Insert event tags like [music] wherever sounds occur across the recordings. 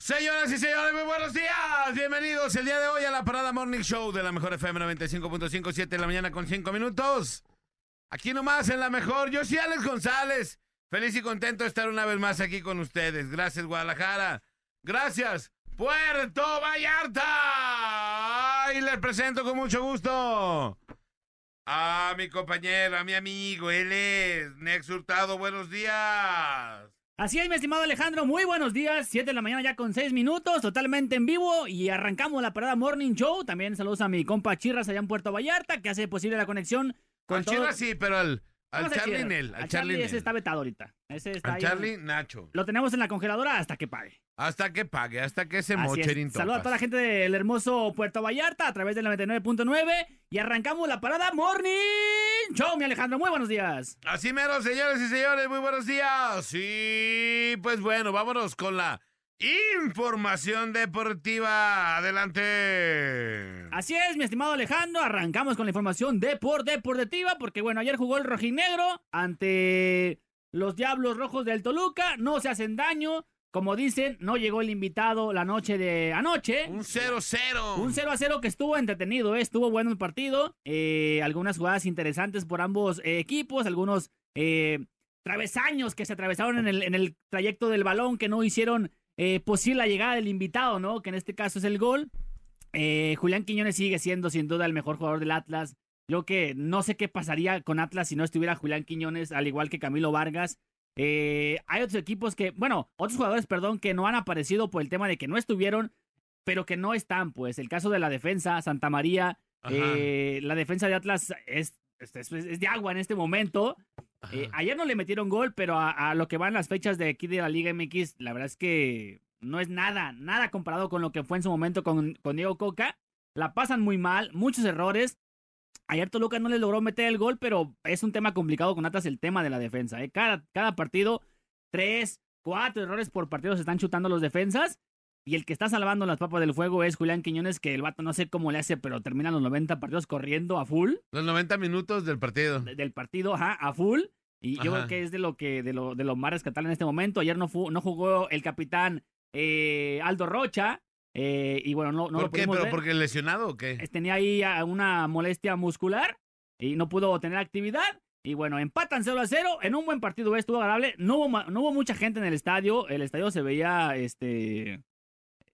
Señoras y señores, muy buenos días. Bienvenidos el día de hoy a la Parada Morning Show de la Mejor FM 95.5, 7 de la mañana con 5 minutos. Aquí nomás en la Mejor, yo soy Alex González. Feliz y contento de estar una vez más aquí con ustedes. Gracias, Guadalajara. Gracias, Puerto Vallarta. Y les presento con mucho gusto a mi compañero, a mi amigo. Él es Nex Hurtado. Buenos días. Así es, mi estimado Alejandro, muy buenos días, 7 de la mañana ya con 6 minutos, totalmente en vivo y arrancamos la parada Morning Show. También saludos a mi compa Chirras allá en Puerto Vallarta, que hace posible la conexión con Al todo- Chivas sí, pero al, al Charlie. Nel. Al Charlie Charlie ese Nel. está vetado ahorita. Ese está Al. Charlie Nacho. Lo tenemos en la congeladora hasta que pague. Hasta que pague, hasta que se Así moche es. en Saludos a toda la gente del hermoso Puerto Vallarta a través del 99.9 y arrancamos la parada Morning Show, mi Alejandro. Muy buenos días. Así mero, señores y señores, muy buenos días. Sí, pues bueno, vámonos con la información deportiva. Adelante. Así es, mi estimado Alejandro. Arrancamos con la información de por deportiva, porque bueno, ayer jugó el rojinegro ante los Diablos Rojos del Toluca. No se hacen daño. Como dicen, no llegó el invitado la noche de anoche. Un 0-0. Un 0 a 0 que estuvo entretenido, ¿eh? estuvo bueno el partido. Eh, algunas jugadas interesantes por ambos eh, equipos, algunos travesaños que se atravesaron en el, en el trayecto del balón que no hicieron eh, posible la llegada del invitado, ¿no? Que en este caso es el gol. Eh, Julián Quiñones sigue siendo sin duda el mejor jugador del Atlas. Yo que no sé qué pasaría con Atlas si no estuviera Julián Quiñones, al igual que Camilo Vargas. Eh, hay otros equipos que, bueno, otros jugadores, perdón, que no han aparecido por el tema de que no estuvieron, pero que no están, pues. El caso de la defensa, Santa María, eh, la defensa de Atlas es- es de agua en este momento. Eh, ayer no le metieron gol, pero a, a lo que van las fechas de aquí de la Liga MX, la verdad es que no es nada, nada comparado con lo que fue en su momento con, con Diego Coca. La pasan muy mal, muchos errores. Ayer Toluca no le logró meter el gol, pero es un tema complicado con Atlas el tema de la defensa. ¿eh? Cada, cada partido, tres, cuatro errores por partido se están chutando los defensas. Y el que está salvando las papas del fuego es Julián Quiñones, que el vato no sé cómo le hace, pero termina los 90 partidos corriendo a full Los 90 minutos del partido. de- del partido, ajá, a full. Y yo creo que es de lo que de lo, de lo más rescatable en este momento. Ayer no, fu- no jugó el capitán eh, Aldo Rocha. eh, y bueno, no, no lo ¿Por qué? ¿Pero ver. porque lesionado o qué? Eh, Tenía ahí ah, una molestia muscular y no pudo tener actividad. Y bueno, empatan 0 a 0 en un buen partido, estuvo agradable. No hubo, no hubo mucha gente en el estadio. El estadio se veía, este,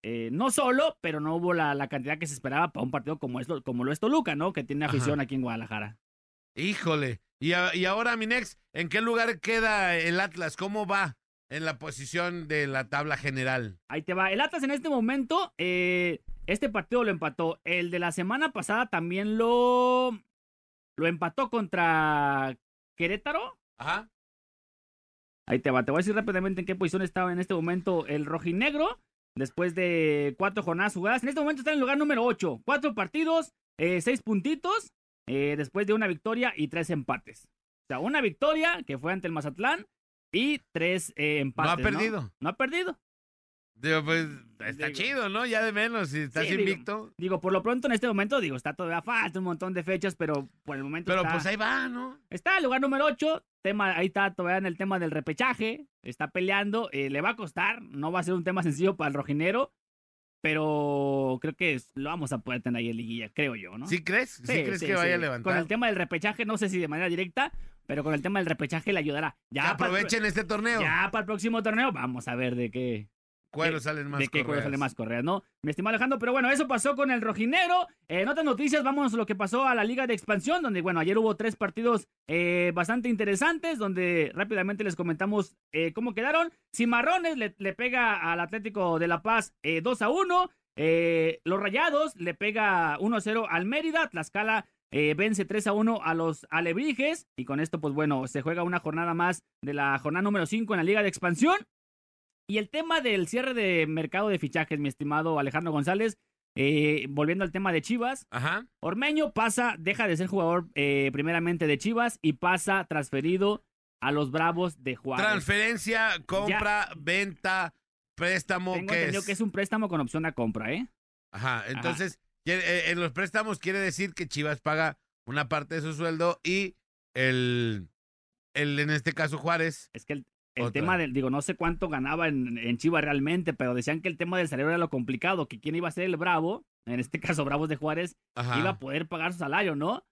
eh, no solo, pero no hubo la, la cantidad que se esperaba para un partido como, esto, como lo es Toluca, ¿no? Que tiene Ajá. afición aquí en Guadalajara. Híjole. Y, a- y ahora, Minex, ¿en qué lugar queda el Atlas? ¿Cómo va en la posición de la tabla general? Ahí te va. El Atlas en este momento, eh, este partido lo empató. El de la semana pasada también lo, lo empató contra Querétaro. Ajá. Ahí te va. Te voy a decir rápidamente en qué posición estaba en este momento el rojinegro. Después de cuatro jornadas jugadas. En este momento está en el lugar número 8. Cuatro partidos, eh, seis puntitos. eh, después de una victoria y tres empates. O sea, una victoria que fue ante el Mazatlán y tres eh, No ha empates. perdido. No ha perdido. Digo, pues está Digo- chido, ¿no? Ya de menos, si estás Sí, invicto. Digo, por lo pronto en este momento, digo, está todavía falta un montón de fechas, pero por el momento Pero está, pues ahí va, ¿no? está el lugar número 8. Tema, ahí está todavía en el tema del repechaje. Está peleando. eh, le va a costar. No va a ser un tema sencillo para el rojinero. Pero creo que lo vamos a poder tener ahí en liguilla, creo yo, ¿no? ¿Sí crees? ¿Sí, crees sí, que vaya a levantar? Con el tema del repechaje, no sé si de manera directa, pero con el tema del repechaje le ayudará. Ya el aprovechen este torneo. ya para el próximo torneo, vamos a ver de qué, Cueros salen más de qué cuero correas. sale más correas, ¿no? Mi estimado Alejandro, pero bueno, eso pasó con el rojinegro. Eh, en otras noticias, vamos a lo que pasó a la Liga de Expansión, donde, bueno, ayer hubo tres partidos eh, bastante interesantes, donde rápidamente les comentamos eh, cómo quedaron. Cimarrones le, le pega al Atlético de La Paz eh, 2 a 1. Eh, los Rayados le pega 1 a 0 al Mérida. Tlaxcala eh, vence 3 a 1 a los Alebrijes. Y con esto, pues bueno, se juega una jornada más de la jornada número 5 en la Liga de Expansión. Y el tema del cierre de mercado de fichajes, mi estimado Alejandro González, eh, volviendo al tema de Chivas, Ajá. Ormeño pasa, deja de ser jugador eh, primeramente de Chivas y pasa transferido a los Bravos de Juárez. Transferencia, compra, venta, préstamo, Tengo ¿qué entendido es? que es un préstamo con opción a compra, ¿eh? Ajá, entonces, eh, en los préstamos quiere decir que Chivas paga una parte de su sueldo y el, el en este caso Juárez, Es que el, el Otra. tema del, digo, no sé cuánto ganaba en, en Chivas realmente, pero decían que el tema del salario era lo complicado, que quién iba a ser el Bravo, en este [laughs] caso Bravos de Juárez, Ajá. iba a poder pagar su salario, ¿no?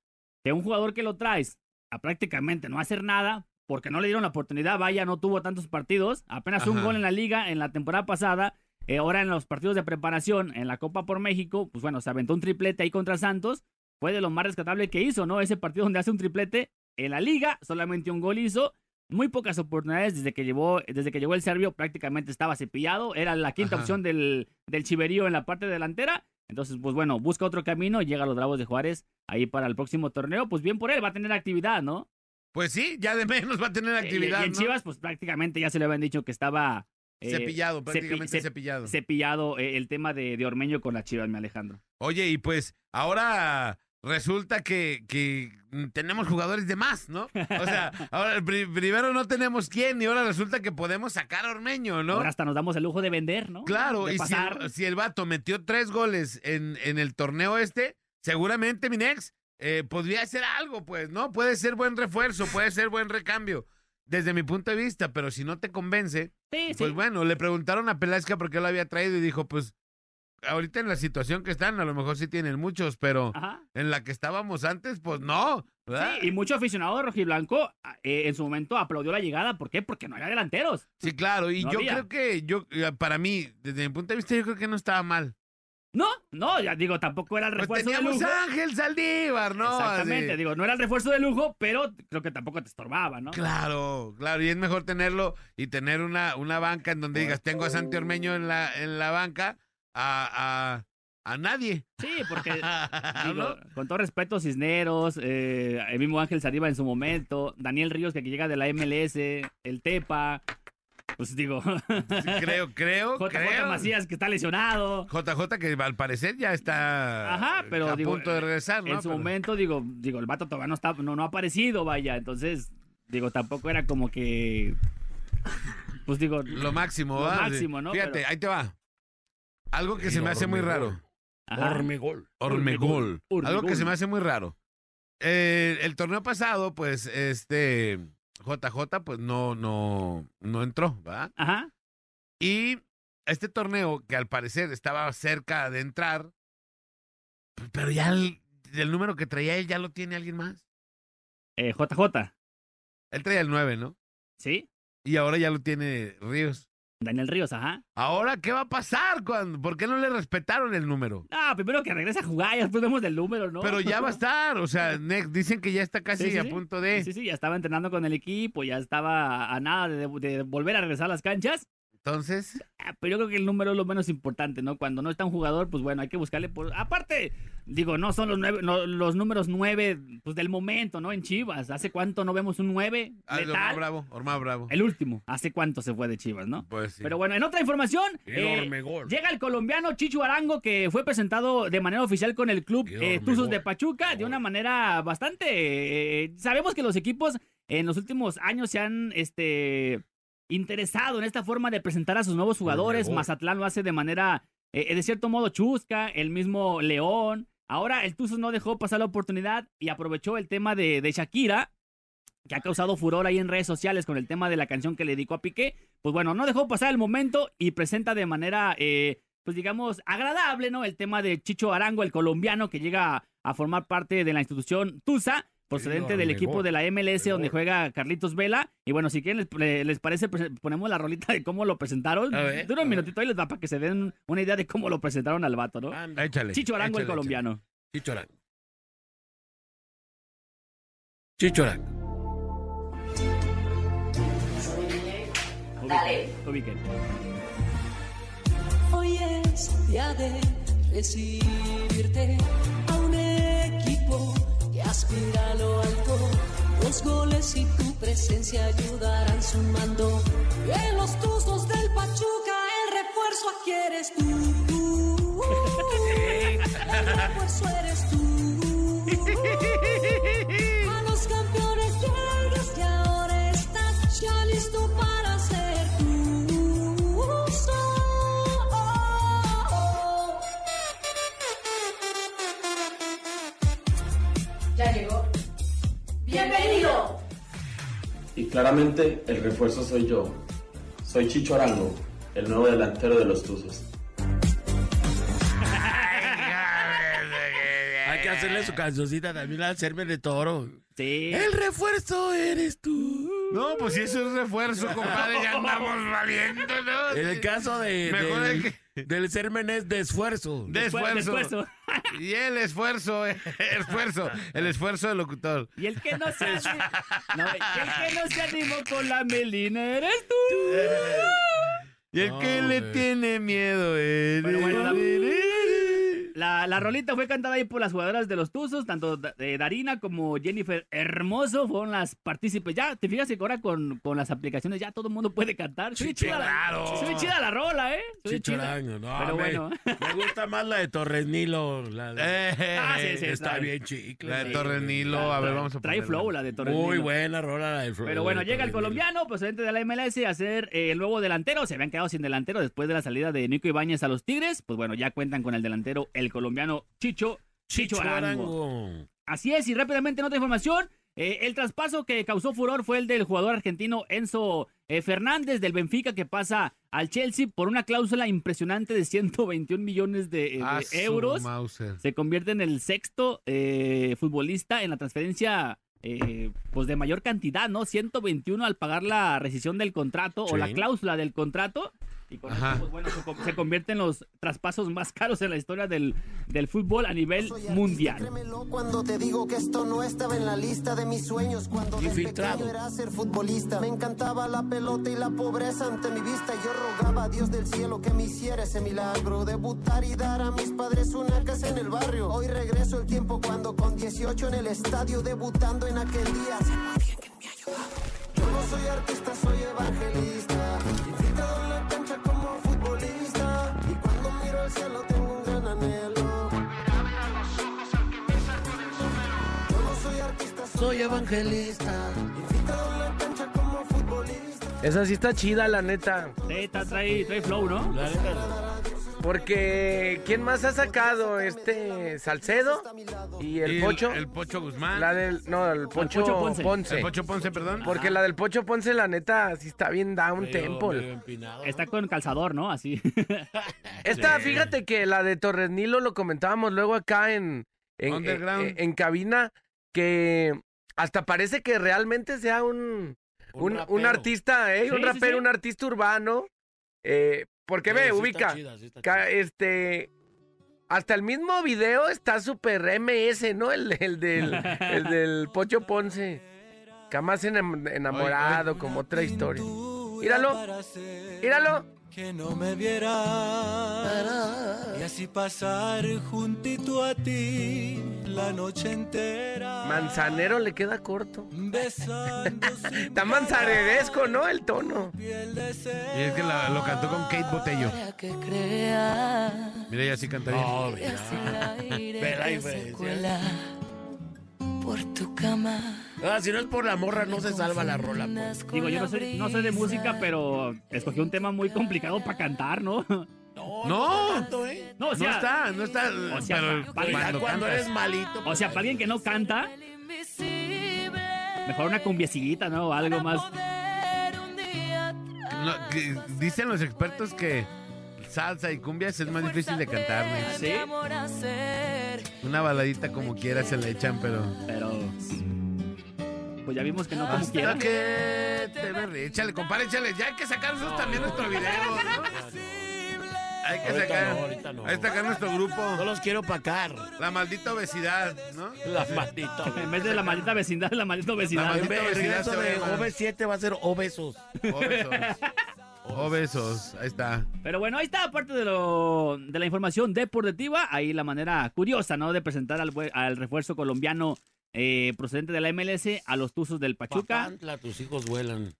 Que un jugador que lo traes a prácticamente no hacer nada, porque no le dieron la oportunidad, vaya, no tuvo tantos partidos, apenas un gol en la liga en la temporada pasada, eh, ahora en los partidos de preparación en la Copa por México, pues bueno, se aventó un triplete ahí contra Santos, fue de lo más rescatable que hizo, ¿no? Ese partido donde hace un triplete en la liga, solamente un gol hizo, muy pocas oportunidades desde que llevó, desde que llegó el serbio, prácticamente estaba cepillado, era la quinta Ajá. opción del, del Chiverío en la parte delantera, entonces, pues bueno, busca otro camino y llega a los Bravos de Juárez ahí para el próximo torneo, pues bien por él, va a tener actividad, ¿no? Pues sí, ya de menos va a tener Y- actividad. y, en ¿no? Chivas, pues prácticamente ya se le habían dicho que estaba eh, cepillado, cepi- prácticamente cep- cepillado. cepillado eh, el tema de, de Ormeño con las Chivas, mi Alejandro. Oye, y pues ahora resulta que, que tenemos jugadores de más, ¿no? O sea, [laughs] ahora pri- primero no tenemos quién y ahora resulta que podemos sacar a Ormeño, ¿no? Ahora hasta nos damos el lujo de vender, ¿no? Claro, de y si el, si el vato metió tres goles en, en el torneo este, seguramente Minex eh, podría hacer algo, pues, ¿no? Puede ser buen refuerzo, puede ser buen recambio, desde mi punto de vista, pero si no te convence, Sí, sí. pues bueno, le preguntaron a Pelasca por qué lo había traído y dijo, pues, ahorita en la situación que están, a lo mejor sí tienen muchos, pero Ajá. en la que estábamos antes, pues no, ¿verdad? Sí, y mucho aficionado de rojiblanco eh, en su momento aplaudió la llegada. ¿Por qué? Porque no había delanteros. Sí, claro, y No yo había. creo que, yo, eh, para mí, desde mi punto de vista, yo creo que no estaba mal. No, no, ya digo, tampoco era el Pues refuerzo de teníamos lujo. Ángel Saldívar, ¿no? Exactamente, Así. digo, no era el refuerzo de lujo, pero creo que tampoco te estorbaba, ¿no? Claro, claro, y es mejor tenerlo y tener una, una banca en donde digas, tengo a Santi Ormeño en la, en la banca, a, a, a nadie. Sí, porque [laughs] digo, ¿No? con todo respeto, Cisneros, eh, el mismo Ángel Sariba en su momento, Daniel Ríos que llega de la MLS, el Tepa, pues digo, Creo, creo, [laughs] JJ creo. Macías que está lesionado. JJ que al parecer ya está Ajá, pero a digo, punto de regresar, ¿no? en su Pero- momento, digo, digo, el vato todavía no, está, no, no ha aparecido, vaya, entonces, digo, tampoco era como que, pues digo, Lo máximo, Lo máximo, ¿no? Fíjate, Pero- ahí te va. Algo que se me hace muy raro. ajá, Ormegol. Ormegol. Ormegol. Algo que se me hace muy raro. Eh, el torneo pasado, pues, este JJ, pues no, no, no entró, ¿verdad? ajá, Y este torneo, que al parecer estaba cerca de entrar, pero ya el, el número que traía él ya lo tiene alguien más. eh, JJ, Él traía el 9, ¿no? ¿sí? Y ahora ya lo tiene Ríos. Daniel Ríos, ajá. Ahora, ¿qué va a pasar? cuando ¿Por qué no le respetaron el número? Ah, primero que regrese a jugar, y después vemos del número, ¿no? Pero ya va a [laughs] estar, o sea, Next, dicen que ya está casi Sí, sí, a sí. punto de... Sí, sí, ya estaba entrenando con el equipo, ya estaba a nada de, de volver a regresar a las canchas. Entonces, Ah, Pero yo creo que el número es lo menos importante, ¿no? Cuando no está un jugador, pues bueno, hay que buscarle por... Aparte, digo, no son los nueve, no, los números nueve pues, del momento, ¿no? En Chivas. ¿Hace cuánto no vemos un nueve ah, Orma letal? Bravo, Orma Bravo. El último. ¿Hace cuánto se fue de Chivas, no? Pues sí. Pero bueno, en otra información, eh, llega el colombiano Chicho Arango, que fue presentado de manera oficial con el club eh. Tuzos de Pachuca, de una manera bastante... eh, sabemos que los equipos en los últimos años se han este, interesado en esta forma de presentar a sus nuevos jugadores. Mazatlán lo hace de manera, eh, de cierto modo, chusca, el mismo León. Ahora el Tuzos no dejó pasar la oportunidad y aprovechó el tema de, de Shakira, que ha causado furor ahí en redes sociales con el tema de la canción que le dedicó a Piqué. Pues bueno, no dejó pasar el momento y presenta de manera, eh, pues digamos, agradable, ¿no? El tema de Chicho Arango, el colombiano que llega a formar parte de la institución Tusa, procedente del equipo de la MLS donde juega Carlitos Vela. Y bueno, si quieren, les, le- les parece, pues, ponemos la rolita de cómo lo presentaron. Ver, Dura un minutito ahí les da para que se den una idea de cómo lo presentaron al vato, ¿no? Anda, Échale. Chicho Arango, el échale, colombiano. Chicho Arango. Chicho Arango. Dale. Ubiquen. Hoy es día de recibirte a un equipo aspira a lo alto. Dos goles y tu presencia ayudarán sumando. En los tuzos del Pachuca el refuerzo aquí eres tú. [laughs] El refuerzo eres tú. [laughs] ¡Bienvenido! Claramente el refuerzo soy yo. Soy Chicho Arango, el nuevo delantero de los Tuzos. Hay que hacerle su cancioncita también al serme de toro. Sí. El refuerzo eres tú. No, pues si eso es refuerzo, compadre, ya andamos valiendo, ¿no? En el caso de, Mejor del, hay [laughs] del sermen es de esfuerzo. De esfuerzo. [laughs] Y el esfuerzo, eh, [laughs] esfuerzo, el esfuerzo del locutor. Y el que no se no, y el que no se animó con la melina eres tú. Y el No, que le tiene miedo es... Pero bueno, la- La, la rolita fue cantada ahí por las jugadoras de los Tuzos, tanto eh, Darina como Jennifer Hermoso fueron las partícipes. Ya, te fijas que ahora con, con las aplicaciones ya todo el mundo puede cantar. Sí, chida, la- ve chida la rola, ¿eh? Ve chida. No, Pero me, bueno. me gusta más la de Torres Nilo. La de- Eh, Ah, sí, sí, está está bien chicle. La de sí, Torres. Nilo, a ver, vamos a Trae ponerla. flow la de Torres Muy Nilo. buena rola la de Pero bueno, de llega el colombiano, procedente de la MLS, a ser eh, el nuevo delantero. Se habían quedado sin delantero después de la salida de Nico Ibáñez a los Tigres. Pues bueno, ya cuentan con el delantero, el colombiano Chicho, Chicho, Chicho Arango. Arango. Así es, y rápidamente en otra información, eh, el traspaso que causó furor fue el del jugador argentino Enzo eh, Fernández del Benfica que pasa al Chelsea por una cláusula impresionante de 121 millones de, eh, de Ah, euros. Mauser. Se convierte en el sexto futbolista en la transferencia pues de mayor cantidad, ¿no? 121 al pagar la rescisión del contrato o la cláusula del contrato. Y con Ajá. esto, pues, bueno, se, se convierte en los traspasos más caros en la historia del, del fútbol a nivel mundial. Créemelo cuando te digo que esto no estaba en la lista de mis sueños cuando de Infiltrado. pequeño era ser futbolista. Me encantaba la pelota y la pobreza ante mi vista. Yo rogaba a Dios del cielo que me hiciera ese milagro, debutar y dar a mis padres una casa en el barrio. Hoy regreso el tiempo cuando con 18 en el estadio debutando en aquel día. Sé muy bien que me ha ayudado. Yo no soy artista, soy evangelista. Soy evangelista. Infiltrado en la cancha como futbolista. Esa sí está chida, la neta. Sí, está- trae, trae flow, ¿no? La neta, Porque ¿quién más ha sacado? Este Salcedo y el Y Pocho. El Pocho Guzmán. La del no, el Pocho, Pocho Ponce. Ponce. El Pocho Ponce, perdón. Porque la del Pocho Ponce, la neta, sí está bien down tempo. Está con calzador, ¿no? Así. [laughs] Esta, fíjate que la de Torres Nilo lo comentábamos luego acá en, en, Underground. en- en cabina, que hasta parece que realmente sea un, un, un artista, ¿eh? Sí, un rapero, sí. un artista urbano. Eh, porque ve, ubica. chida, Ca- este hasta el mismo video está súper MS, ¿no? El, el del, el del Pocho Ponce. Jamás enam- enamorado, como otra historia. Míralo, míralo. Que no me viera y así pasar juntito a ti la noche entera. Manzanero le queda corto. Besando [laughs] Está manzaneresco, ¿no? El tono. Y es que la- lo cantó con Kate Botello. Mira, ella sí canta bien. No, que mira. así la por tu cama. Ah, si no es por la morra, no se salva la rola. pues. Digo, yo no sé, no sé de música, pero escogí un tema muy complicado para cantar, ¿no? No, No. no tanto, ¿eh? No, o No está, no está. o sea, pero pa- Ya cuando cuando cantas. eres malito. o pues, sea, para alguien que no canta, Invisible. mejor una cumbiecillita, ¿no? Algo más. No, que- dicen los expertos que salsa y cumbias es más difícil de cantar. ¿no? Sí. mi amor hacer. Una baladita como quiera se le echan, pero. Pero. Pues ya vimos que no como quiera. que te ve- Échale, compadre, échale. Ya hay que sacar nosotros también nuestro video. ¿no? Hay que Ahorita sacar. no, ahorita no. Hay que sacar nuestro grupo. No los quiero pacar. La maldita obesidad, ¿no? La maldita. En vez de la maldita vecindad, la maldita vecindad. La En maldita vez de obesidad regreso se va a de llamar. OV7 va a ser obesos. Obesos. [laughs] Obesos. Ahí está. Pero bueno, ahí está parte de, lo, de la información deportiva. Ahí la manera curiosa, ¿no? De presentar al, al refuerzo colombiano eh, procedente de la MLS a los Tuzos del Pachuca. Papantla, tus hijos vuelan.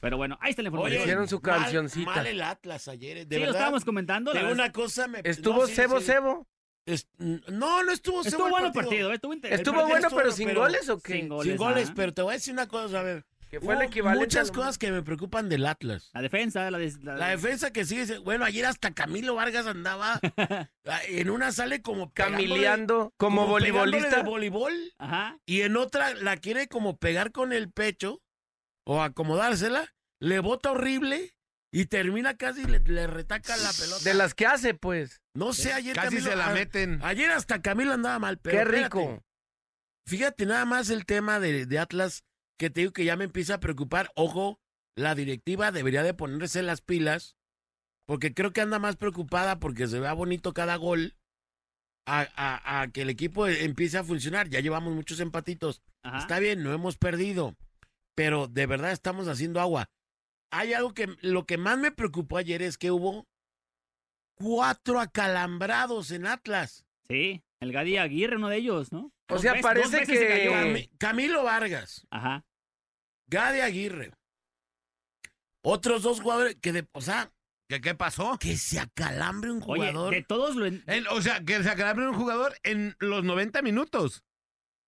Pero bueno, ahí está la información. Hicieron su mal- cancioncita. Mal, el Atlas ayer. eh, De sí, lo estábamos comentando. verdad. una cosa. Me, Estuvo no, sí, Cebo sí. Cebo. Es- no, no estuvo Cebo Estuvo bueno el partido, ¿eh? estuvo interesante. Estuvo partido bueno, estuvo pero sin pero goles o qué? sin goles. Sin goles, pero te voy a decir una cosa, a ver. Que fue el hubo equivalente. Muchas a lo- cosas que me preocupan del Atlas. La defensa, la, de- la- La defensa que sigue, bueno, ayer hasta Camilo Vargas andaba [laughs] ah, en una sale como Camilleando como voleibolista. de voleibol Ajá. y en otra la quiere como pegar con el pecho o acomodársela, le bota horrible y termina casi le, le retaca la pelota. De las que hace, pues. No sé, ayer Casi Camilo- se la meten. Ayer hasta Camilo andaba mal, pero Qué espérate. rico. Fíjate nada más el tema de, de Atlas, que te digo que ya me empieza a preocupar. Ojo, la directiva debería de ponerse las pilas, porque creo que anda más preocupada porque se vea bonito cada gol a, a- a que el equipo empiece a funcionar. Ya llevamos muchos empatitos. Ajá. Está bien, no hemos perdido, pero de verdad estamos haciendo agua. Hay algo que lo que más me preocupó ayer es que hubo cuatro acalambrados en Atlas. Sí, el Gadi Aguirre, uno de ellos, ¿no? O sea, parece se que- Camilo Vargas, Ajá. Gade Aguirre, otros dos jugadores que, de, o sea, ¿Qué, qué pasó? que se acalambre un Oye, jugador. de todos lo... en- En- o sea, que se acalambre un jugador en los 90 minutos.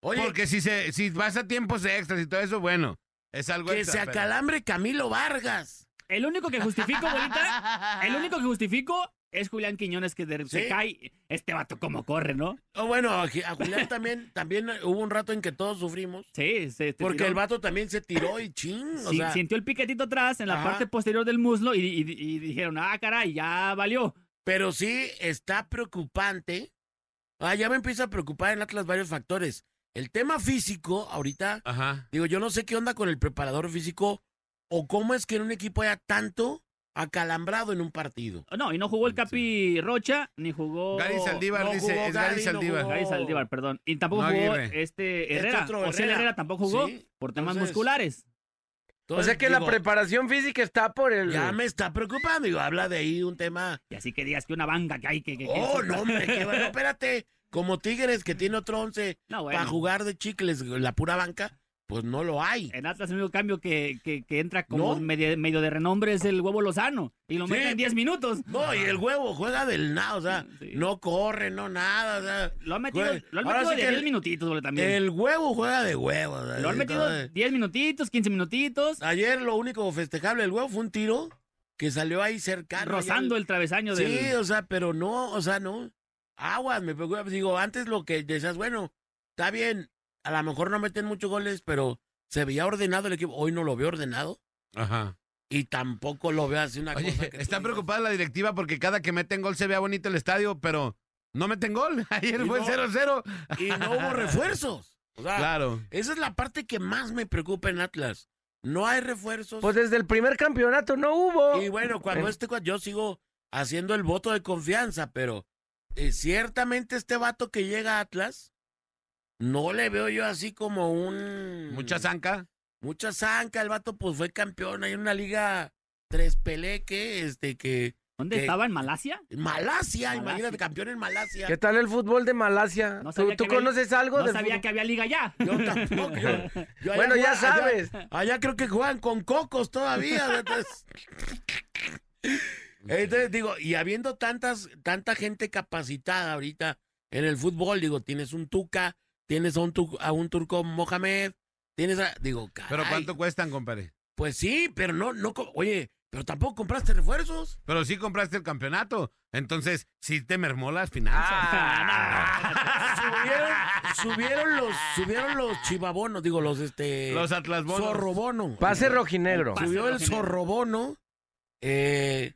Oye, Porque si se si vas a tiempos extras y todo eso, bueno, es algo que extra, se pero- acalambre Camilo Vargas. El único que justifico, bolita, el único que justifico es Julián Quiñones que de- se cae. Este vato como corre, ¿no? O bueno, a, Julián también, también hubo un rato en que todos sufrimos. Sí, se Porque tiró. el vato también se tiró y ching. O Sí, sea, sintió el piquetito atrás en la Ajá. parte posterior del muslo y, y- y dijeron, ah, caray, ya valió. Pero sí está preocupante. Ah, ya me empieza a preocupar en Atlas varios factores. El tema físico, ahorita, Ajá. digo, yo no sé qué onda con el preparador físico o cómo es que en un equipo haya tanto acalambrado en un partido. No, y no jugó el Capi Rocha, ni jugó... Gary Saldívar no dice, jugó es Gary Gary, no Saldívar. jugó. Gary Saldívar, perdón. Y tampoco No, jugó Aguirre. este Este Herrera. Osiel Herrera. Tampoco jugó Sí, por temas entonces- musculares. O sea que la preparación física está por el. Ya me está preocupando. Digo, habla de ahí un tema. Y así que digas que una banca que hay que... que- que- Oh, no, hombre, qué bueno. [laughs] Espérate. Como Tigres, que tiene otro once No, bueno. para jugar de chicles la pura banca, pues no lo hay. En Atlas el único cambio que, que, que entra como ¿No? medio, medio de renombre es el huevo Lozano. Y lo Sí. mete en 10 minutos. No, y el huevo juega del nada, o sea, Sí. no corre, no nada, o sea, Lo han metido, lo han metido sí de que 10 el- minutitos, bole, también. el huevo juega de huevo. o sea, Lo han metido entonces, 10 minutitos, 15 minutitos, Ayer lo único festejable del huevo fue un tiro que salió ahí cercano. rozando allá el travesaño Sí, del... o sea, pero no, o sea, no. Aguas, me preocupa. Digo, antes lo que decías, bueno, está bien, a lo mejor no meten muchos goles, pero se veía ordenado el equipo. Hoy no lo veo ordenado Ajá. y tampoco lo veo así una Oye, cosa. que [laughs] está preocupada la directiva porque cada que meten gol se vea bonito el estadio, pero no meten gol. [laughs] Ayer Y fue no- 0-0. Y no hubo [laughs] refuerzos. O sea, Claro. esa es la parte que más me preocupa en Atlas. No hay refuerzos. Pues desde el primer campeonato no hubo. y bueno, cuando Bueno. este, yo sigo haciendo el voto de confianza, pero eh, ciertamente este vato que llega a Atlas, no le veo yo así como un... Mucha zanca. mucha zanca. El vato pues fue campeón en una liga tres peleque, este que... ¿Dónde que- estaba? ¿En Malasia? Malasia, Malasia. imagínate, campeón en Malasia. ¿Qué tal el fútbol de Malasia? No ¿Tú, tú había- conoces algo No del sabía fútbol? que había liga ya. Yo tampoco. yo- yo [laughs] allá Bueno, ya allá- sabes. Allá creo que juegan con cocos todavía. Entonces, [laughs] Entonces, digo, y habiendo tantas, tanta gente capacitada ahorita en el fútbol, digo, tienes un Tuca, tienes a un, tu- a un turco Mohamed, tienes a, digo, caray, Pero ¿cuánto cuestan, compadre? Pues sí, pero no, no, oye, pero tampoco compraste refuerzos. Pero sí compraste el campeonato. Entonces, sí te mermó las finanzas. subieron, subieron los, subieron los chivabonos, digo, los este Los Atlas Bonos. zorrobono. Pase rojinegro. Pase Subió el rojinegro. zorrobono, eh,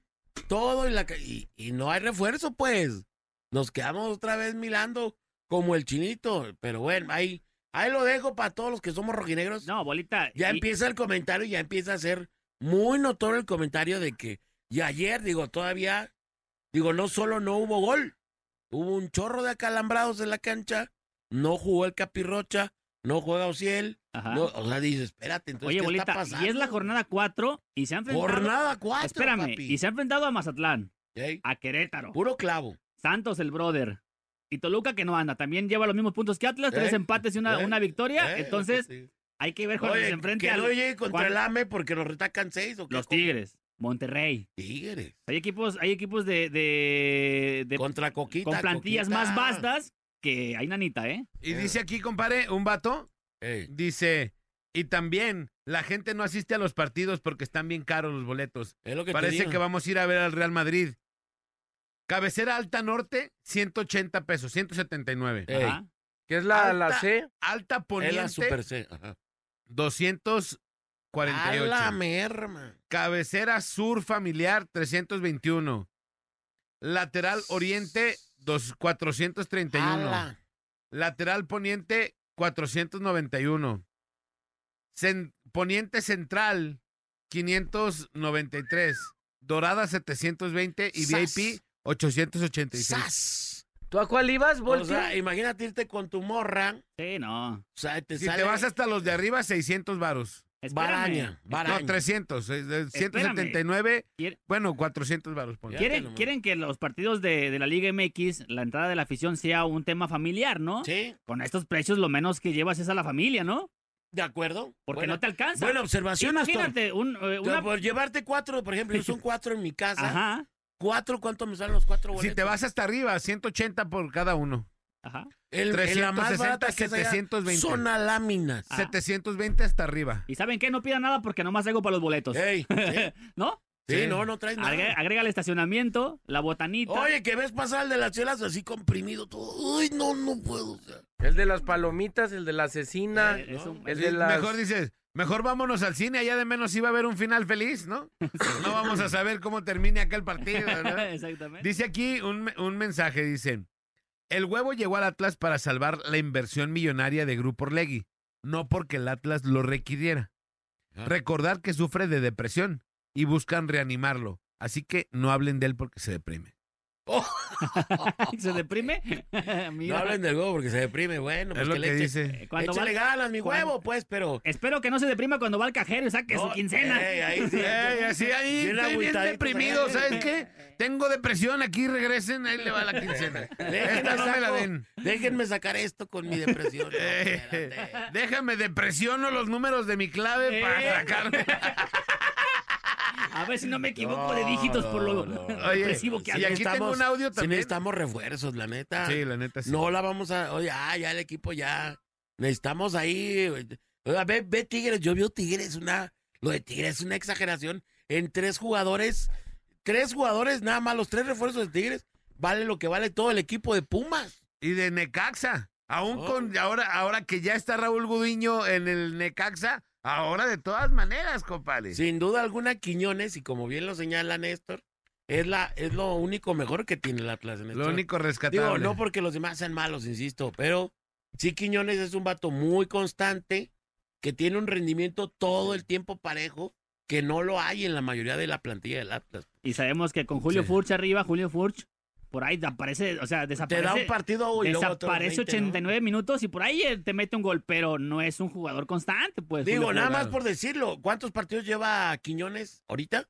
todo y, la, ca- y, y no hay refuerzo, pues. Nos quedamos otra vez mirando como el chinito. Pero bueno, ahí, ahí lo dejo para todos los que somos rojinegros. No, bolita. ya y- empieza el comentario, ya empieza a ser muy notorio el comentario de que, y ayer, digo, todavía, digo, no solo no hubo gol, hubo un chorro de acalambrados en la cancha, no jugó el Capirrocha, no juega Ociel, no, o sea, dices, espérate, entonces, Oye, ¿qué bolita, está pasando? y es la jornada 4 y se han enfrentado... Jornada 4, Espérame, papi. y se ha enfrentado a Mazatlán, a Querétaro, Puro clavo. Santos el brother y Toluca que no anda. También lleva los mismos puntos que Atlas, tres Eh, empates y una, eh, una victoria. Eh, Entonces, sí. hay que ver cuando Oye, se enfrente que no llegue contra cuando- el AME porque nos retacan seis o qué. los Tigres, Monterrey. Tigres. Hay equipos, hay equipos de, de- de- Contra Coquita. con plantillas Coquita. más vastas que hay nanita, ¿eh? Y dice aquí, compadre, un vato, Ey, dice, y también la gente no asiste a los partidos porque están bien caros los boletos. es lo que te Parece que vamos a ir a ver al Real Madrid. Cabecera Alta Norte, 180 pesos, 179. Ey, Ajá. ¿Qué es la, la Alta- C? Alta Es la Poniente, Super C. ajá. 48. A la merma. Cabecera sur familiar 321. Lateral oriente dos- 431. Ala. Lateral poniente 491. Cen- poniente central 593. Dorada 720 y. VIP 886. ¡Sas! ¿Tú a cuál ibas, O Volti? sea, imagínate irte con tu morra. Sí, no. O sea, te Si sale te vas hasta los de arriba 600 varos. Baraña, baraña. No, 300, eh, de 179, Quiere- bueno, 400 varos. ¿Quieren, que los partidos de, de la Liga MX, la entrada de la afición sea un tema familiar, ¿no? Sí, Con estos precios lo menos que llevas es a la familia, ¿no? de acuerdo. Porque no te alcanza. Buena observación, Astor. Imagínate, un, eh, una... por llevarte cuatro, por ejemplo, [laughs] son cuatro en mi casa. Ajá, ¿Cuatro? ¿Cuánto me salen los cuatro boletos? Si te vas hasta arriba, 180 por cada uno. ajá. El, en la más 360, barata que es allá, 720. Son a láminas. Ah. 720 hasta arriba. ¿Y saben qué? No pidan nada porque nomás traigo para los boletos. Ey, sí, [laughs] ¿No? sí, Sí. no, no traes nada. Agrega, agrega el estacionamiento, la botanita. Oye, que ves pasar el de las chelas así comprimido todo. Uy, no, no puedo. o sea. El de las palomitas, el de la asesina, Eh, es un- el Sí, de las... Mejor dices, mejor vámonos al cine, allá de menos iba a haber un final feliz, ¿no? [laughs] No vamos a saber cómo termine acá el partido, ¿no? [laughs] Exactamente. Dice aquí un, me- un mensaje, dice, el huevo llegó al Atlas para salvar la inversión millonaria de Grupo Orlegui, no porque el Atlas lo requiriera. Ah. Recordar que sufre de depresión y buscan reanimarlo, así que no hablen de él porque se deprime. [laughs] ¿Se deprime? [laughs] No hablen del huevo porque se deprime. Bueno, pues es lo que que le eche- dice. Eh, Cuando va- ganas, mi cuando- huevo, pues, pero... Espero que no se deprima cuando va al cajero y saque su quincena. ey, ahí sí. Así [laughs] ahí, estoy bien deprimido, eh. ¿sabes qué? Tengo depresión, aquí regresen, ahí le va la quincena. Esta no me la saco. den. Déjenme sacar esto con mi depresión. No, Eh, déjame depresiono los números de mi clave Eh. para sacarme. [laughs] A ver si no me equivoco de dígitos por lo No, depresivo que y ando. aquí tengo un audio Sí también. necesitamos refuerzos, la neta. Sí, la neta sí. No la vamos a... Oye, ah, ya el equipo ya... Necesitamos ahí... Oiga, ve, ve Tigres. Yo veo Tigres una... Lo de Tigres es una exageración. En tres jugadores... Tres jugadores, nada más los tres refuerzos de Tigres. Vale lo que vale todo el equipo de Pumas. Y de Necaxa. Aún Oh. con ahora, ahora que ya está Raúl Gudiño en el Necaxa, ahora de todas maneras, compadre. Sin duda alguna, Quiñones, y como bien lo señala Néstor, es, la, es lo único mejor que tiene el Atlas en Lo este único rescatable. Digo, no porque los demás sean malos, insisto, pero sí Quiñones es un vato muy constante, que tiene un rendimiento todo el tiempo parejo, que no lo hay en la mayoría de la plantilla del Atlas. Y sabemos que con Julio Sí. Furch arriba, Julio Furch, por ahí aparece, o sea, Te desaparece. da un partido y luego Desaparece 20, ¿no? 89 minutos y por ahí eh, te mete un gol, pero no es un jugador constante, pues. Digo, nada más por decirlo, ¿cuántos partidos lleva Quiñones ahorita?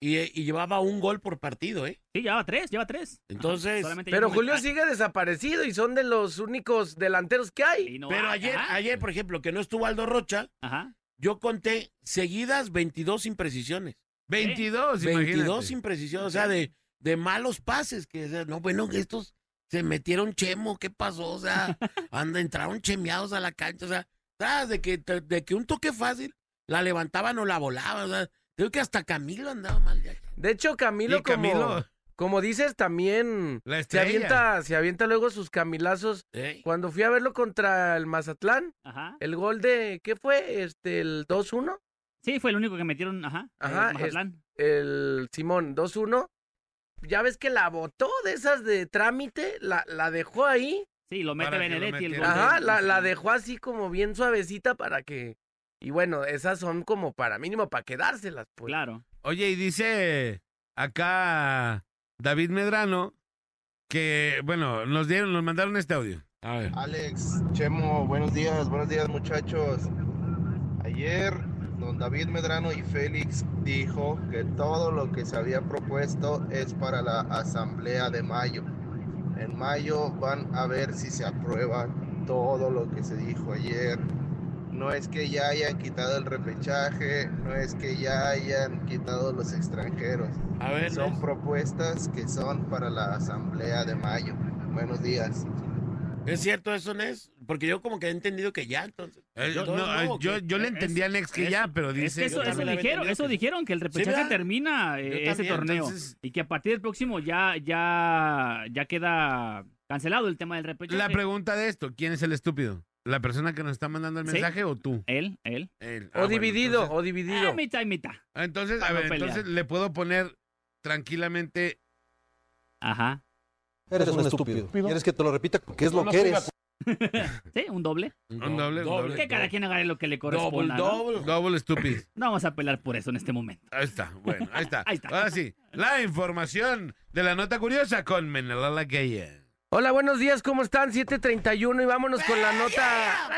Y, y llevaba un gol por partido, ¿eh? Sí, lleva tres, lleva tres. Entonces, Pero Julio sigue desaparecido y son de los únicos delanteros que hay. no Pero ayer, ajá, ayer, por ejemplo, que no estuvo Aldo Rocha, Ajá. yo conté seguidas 22 imprecisiones. 22, 22 imagínate. imprecisiones, o sea, de, de malos pases, que o sea, no, bueno, que estos se metieron chemo, ¿qué pasó? O sea, [laughs] anda, entraron chemeados a la cancha, o sea, ¿sabes? De que, de que un toque fácil, la levantaban o la volaban, o sea, creo que hasta Camilo andaba mal ya. De hecho, Camilo, Y Camilo, como, como dices, también la se avienta, se avienta luego sus camilazos. Ey, Cuando fui a verlo contra el Mazatlán, Ajá. el gol de, ¿qué fue? Este, el 2-1, Sí, fue el único que metieron, ajá. Ajá, eh, Mazatlán. el Simón, 2-1. Ya ves que la botó de esas de trámite, la, la dejó ahí. Sí, lo mete Benedetti el gol. Ajá, la, la dejó así como bien suavecita para que... Y bueno, esas son como para mínimo para quedárselas, pues. Claro. Oye, y dice acá David Medrano que, bueno, nos dieron, nos mandaron este audio. a ver. Alex, Chemo, buenos días, buenos días muchachos. Ayer don David Medrano y Félix dijo que todo lo que se había propuesto es para la asamblea de mayo. En mayo van a ver si se aprueba todo lo que se dijo ayer. No es que ya hayan quitado el repechaje, no es que ya hayan quitado los extranjeros. A ver, Son propuestas que son para la asamblea de mayo. Buenos días. ¿Es cierto eso, Nes? Porque yo como que he entendido que ya, entonces. Eh, Yo- no, no, yo, que- yo le es- entendí a Nex que es- ya, pero Es dice... que eso, dijeron, eso que- dijeron, que el repechaje termina eh, ese torneo. entonces- Y que a partir del próximo ya, ya, ya queda cancelado el tema del repechaje. La pregunta de esto, ¿quién es el estúpido? ¿La persona que nos está mandando el Sí. mensaje o tú? Él, él. Él. O Ah, bueno, dividido, entonces- o dividido. Eh, mitad y mitad. Entonces, a ver, entonces le puedo poner tranquilamente. Ajá. Eres un estúpido. ¿Quieres que te lo repita? ¿Qué es lo que eres? [laughs] Sí, un doble. Un doble, un doble. Que cada quien agarre lo que le corresponda. ¿no? Double, double. Double stupid. [laughs] No vamos a pelear por eso en este momento. Ahí está, bueno, ahí está. [laughs] Ahí está. Ahora sí, la información de la nota curiosa con Menelala Gaya. Hola, buenos días, ¿cómo están? 7.31 y vámonos con la nota...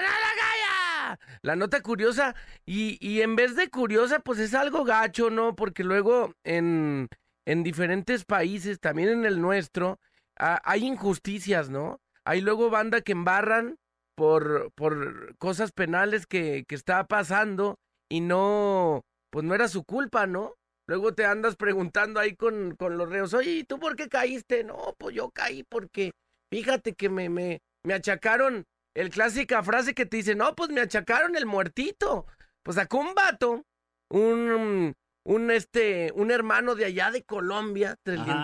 La nota curiosa. Y, y en vez de curiosa, pues es algo gacho, ¿no? Porque luego en, en diferentes países, también en el nuestro, ah, hay injusticias, ¿no? Hay luego banda que embarran por, por cosas penales que, que está pasando y no, pues no era su culpa, ¿no? Luego te andas preguntando ahí con, con los reos, oye, ¿y tú por qué caíste? No, pues yo caí porque, fíjate que me, me, me achacaron, el clásica frase que te dice, no, pues me achacaron el muertito. Pues sacó un vato, un, un, este, un hermano de allá de Colombia, del Ajá.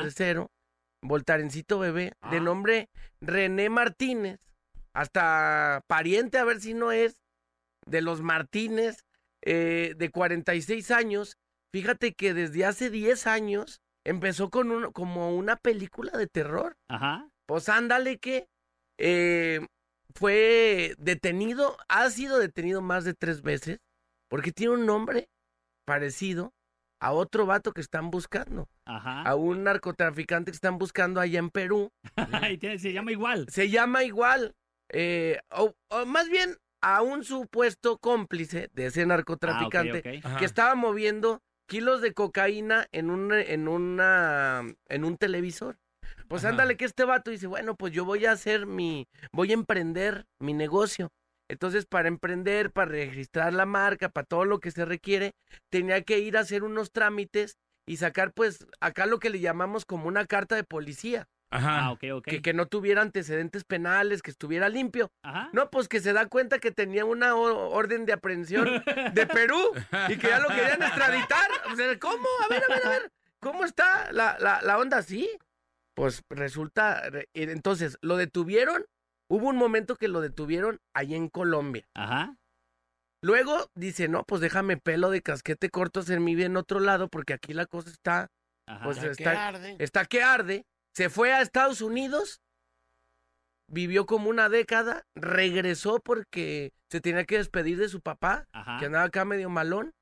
Voltarencito bebé, de Ah. nombre René Martínez, hasta pariente, a ver si no es, de los Martínez, eh, de 46 años. Fíjate que desde hace 10 años empezó con un, como una película de terror. Ajá. Pues ándale que eh, fue detenido, ha sido detenido más de tres veces, porque tiene un nombre parecido a otro vato que están buscando, Ajá. a un narcotraficante que están buscando allá en Perú. [laughs] Y tiene- se llama igual. Se llama igual, eh, o, o más bien a un supuesto cómplice de ese narcotraficante Ah, que estaba moviendo kilos de cocaína en un, en una, en un televisor. Pues Ajá. ándale que este vato dice, bueno, pues yo voy a hacer mi, voy a emprender mi negocio. Entonces, para emprender, para registrar la marca, para todo lo que se requiere, tenía que ir a hacer unos trámites y sacar, pues, acá lo que le llamamos como una carta de policía, Ajá. Ah, ok, ok. que, que no tuviera antecedentes penales, que estuviera limpio. Ajá. No, pues que se da cuenta que tenía una orden de aprehensión [laughs] de Perú y que ya lo querían extraditar. O sea, ¿Cómo? A ver, a ver, a ver. ¿Cómo está la, la, la onda así? Pues resulta, re- entonces, lo detuvieron. Hubo un momento que lo detuvieron ahí en Colombia. Ajá. Luego dice, no, pues déjame pelo de casquete corto hacer mi bien en otro lado porque aquí la cosa está, Ajá. Pues, que está- arde. está que arde. Se fue a Estados Unidos, vivió como una década, regresó porque se tenía que despedir de su papá Ajá. que andaba acá medio malón.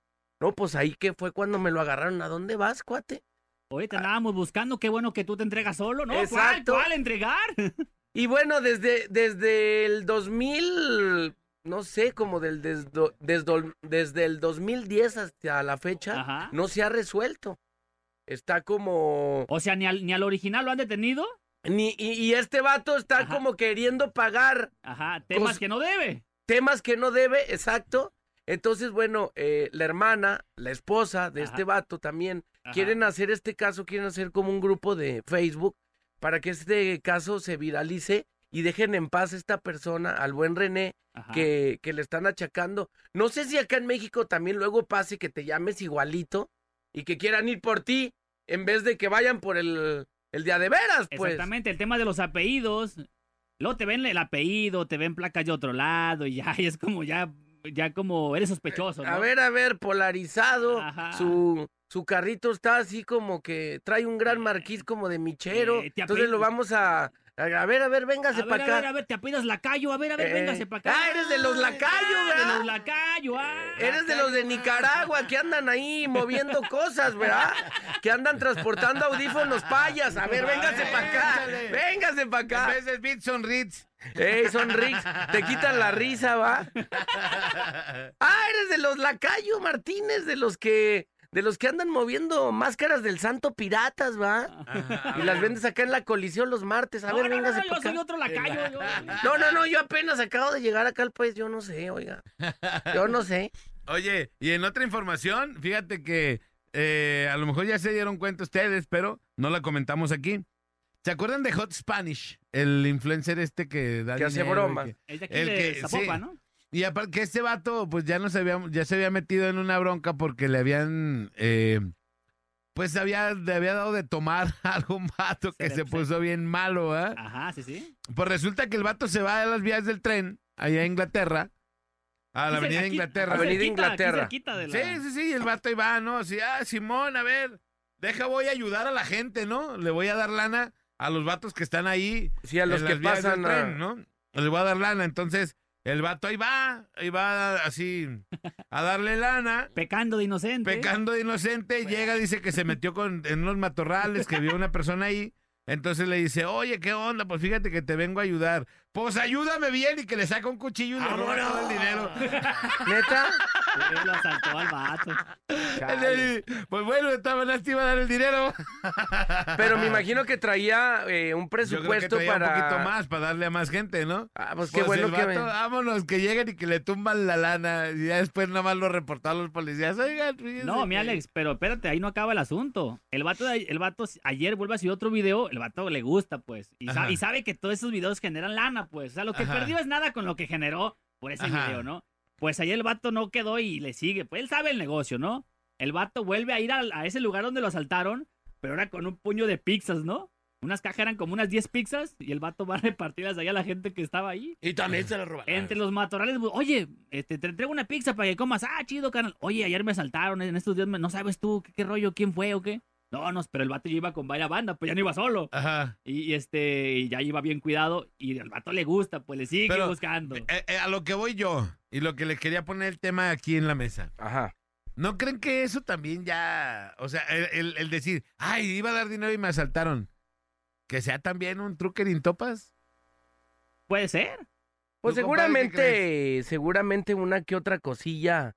No, pues ahí que fue cuando me lo agarraron. ¿A dónde vas, cuate? Oye, te andábamos buscando. Qué bueno que tú te entregas solo, ¿no? ¿Cuál, Exacto. ¿Cuál entregar? [laughs] Y bueno, desde, desde el 2000, no sé, como del desdo- desdo- desde el 2010 hasta la fecha, Ajá. no se ha resuelto. Está como... O sea, ni al, ni al original lo han detenido. Ni, y, y este vato está Ajá. como queriendo pagar Ajá. Temas Cos- que no debe. temas que no debe, exacto. Entonces, bueno, eh, la hermana, la esposa de este vato también quieren hacer este caso, quieren hacer como un grupo de Facebook para que este caso se viralice y dejen en paz a esta persona, al buen René, que, que le están achacando. No sé si acá en México también luego pase que te llames igualito y que quieran ir por ti en vez de que vayan por el, el día de veras, pues. Exactamente, el tema de los apellidos. Luego te ven el apellido, te ven placas de otro lado y ya [laughs] y es como ya, ya como eres sospechoso, ¿no? A ver, a ver, polarizado. Ajá. Su, su carrito está así como que trae un gran marquís como de michero. Eh, Entonces lo vamos a. A a ver, a ver, a véngase para a acá. ver, a ver, te apidas lacayo, a ver, a ver, Eh, véngase para acá. ah, eres de los lacayos, Ah, De ¿verdad? los lacayos, ah. Eres de los de Nicaragua que andan ahí moviendo cosas, ¿verdad? Que andan transportando audífonos payas. A ver, véngase para acá. Véngase para acá. vez de Beats son Ritz. Ey, son Ricks. Te quitan la risa, ¿va? [laughs] Ah, eres de los lacayos, Martínez, de los que. De los que andan moviendo máscaras del santo piratas, ¿va? Ajá. Y las vendes acá en la colisión los martes. A No, ver, no, no, no, yo soy acá. otro lacayo. yo- No, no, no, yo apenas acabo de llegar acá al país, yo no sé, oiga. Yo no sé. Oye, y en otra información, fíjate que eh, a lo mejor ya se dieron cuenta ustedes, pero no la comentamos aquí. ¿Se acuerdan de Hot Spanish? El influencer este que da Que hace dinero bromas. que- Es de aquí El de que- Zapopan, sí. ¿no? Y aparte que este vato, pues ya no se había, ya se había metido en una bronca porque le habían, eh, pues había, le había dado de tomar [laughs] a algún vato que le- se se- puso bien malo, ¿eh? Ajá, sí, sí. Pues resulta que el vato se va a las vías del tren, allá en Inglaterra, a la avenida aquí- Inglaterra. Avenida Inglaterra. de la- Sí, sí, sí, el vato ahí va, ¿no? Así, ah, Simón, a ver, deja, voy a ayudar a la gente, ¿no? Le voy a dar lana a los vatos que están ahí. Sí, a los en que las vías del pasan a- tren, ¿no? Le voy a dar lana, entonces el vato ahí va, ahí va así a darle lana. [laughs] Pecando de inocente. Pecando de inocente, llega, dice que se metió con, en unos matorrales, que vio una persona ahí. Entonces le dice, oye, ¿qué onda? Pues fíjate que te vengo a ayudar. Pues ayúdame bien y que le saca un cuchillo y le roba todo el dinero. [laughs] ¿Neta? Sí, lo asaltó al vato. Chale. Pues bueno, maneras te iba a dar el dinero. [laughs] Pero me imagino que traía eh, un Yo creo que presupuesto traía para... un poquito más para darle a más gente, ¿no? Ah, pues qué bueno el que... me- Vámonos, que lleguen y que le tumban la lana. Y ya después nada más lo reportaron los policías. Oigan, fíjense No, mi Alex, pero espérate, ahí no acaba el asunto. El vato, de- el vato ayer vuelve a subir otro video, el vato le gusta, pues. Y, sa- Ajá. y sabe que todos esos videos generan lana, pues. O sea, lo que Ajá. perdió es nada con lo que generó por ese Ajá. video, ¿no? Pues ayer el vato no quedó y le sigue. Pues él sabe el negocio, ¿no? El vato vuelve a ir al- a, ese lugar donde lo asaltaron, pero ahora con un puño de pizzas, ¿no? Unas cajas eran como unas 10 pizzas y el vato va a repartirlas ahí a la gente que estaba ahí. Y también se la robaron. Entre los matorrales, oye, este, te entrego una pizza para que comas. Ah, chido, carnal. Oye, ayer me asaltaron en estos días. me- ¿No sabes tú qué, qué rollo? ¿Quién fue o qué? No, no, pero el vato ya iba con varias bandas, pues ya no iba solo. Ajá. Y, y este, y ya iba bien cuidado. Y al vato le gusta, pues le sigue Pero, buscando. Eh, eh, a lo que voy yo y lo que les quería poner el tema aquí en la mesa. Ajá. ¿No creen que eso también ya, o sea, el, el- el decir, ay, iba a dar dinero y me asaltaron, que sea también un truque en topas? Puede ser. Pues ¿Tú, compadre, qué seguramente, seguramente una que otra cosilla,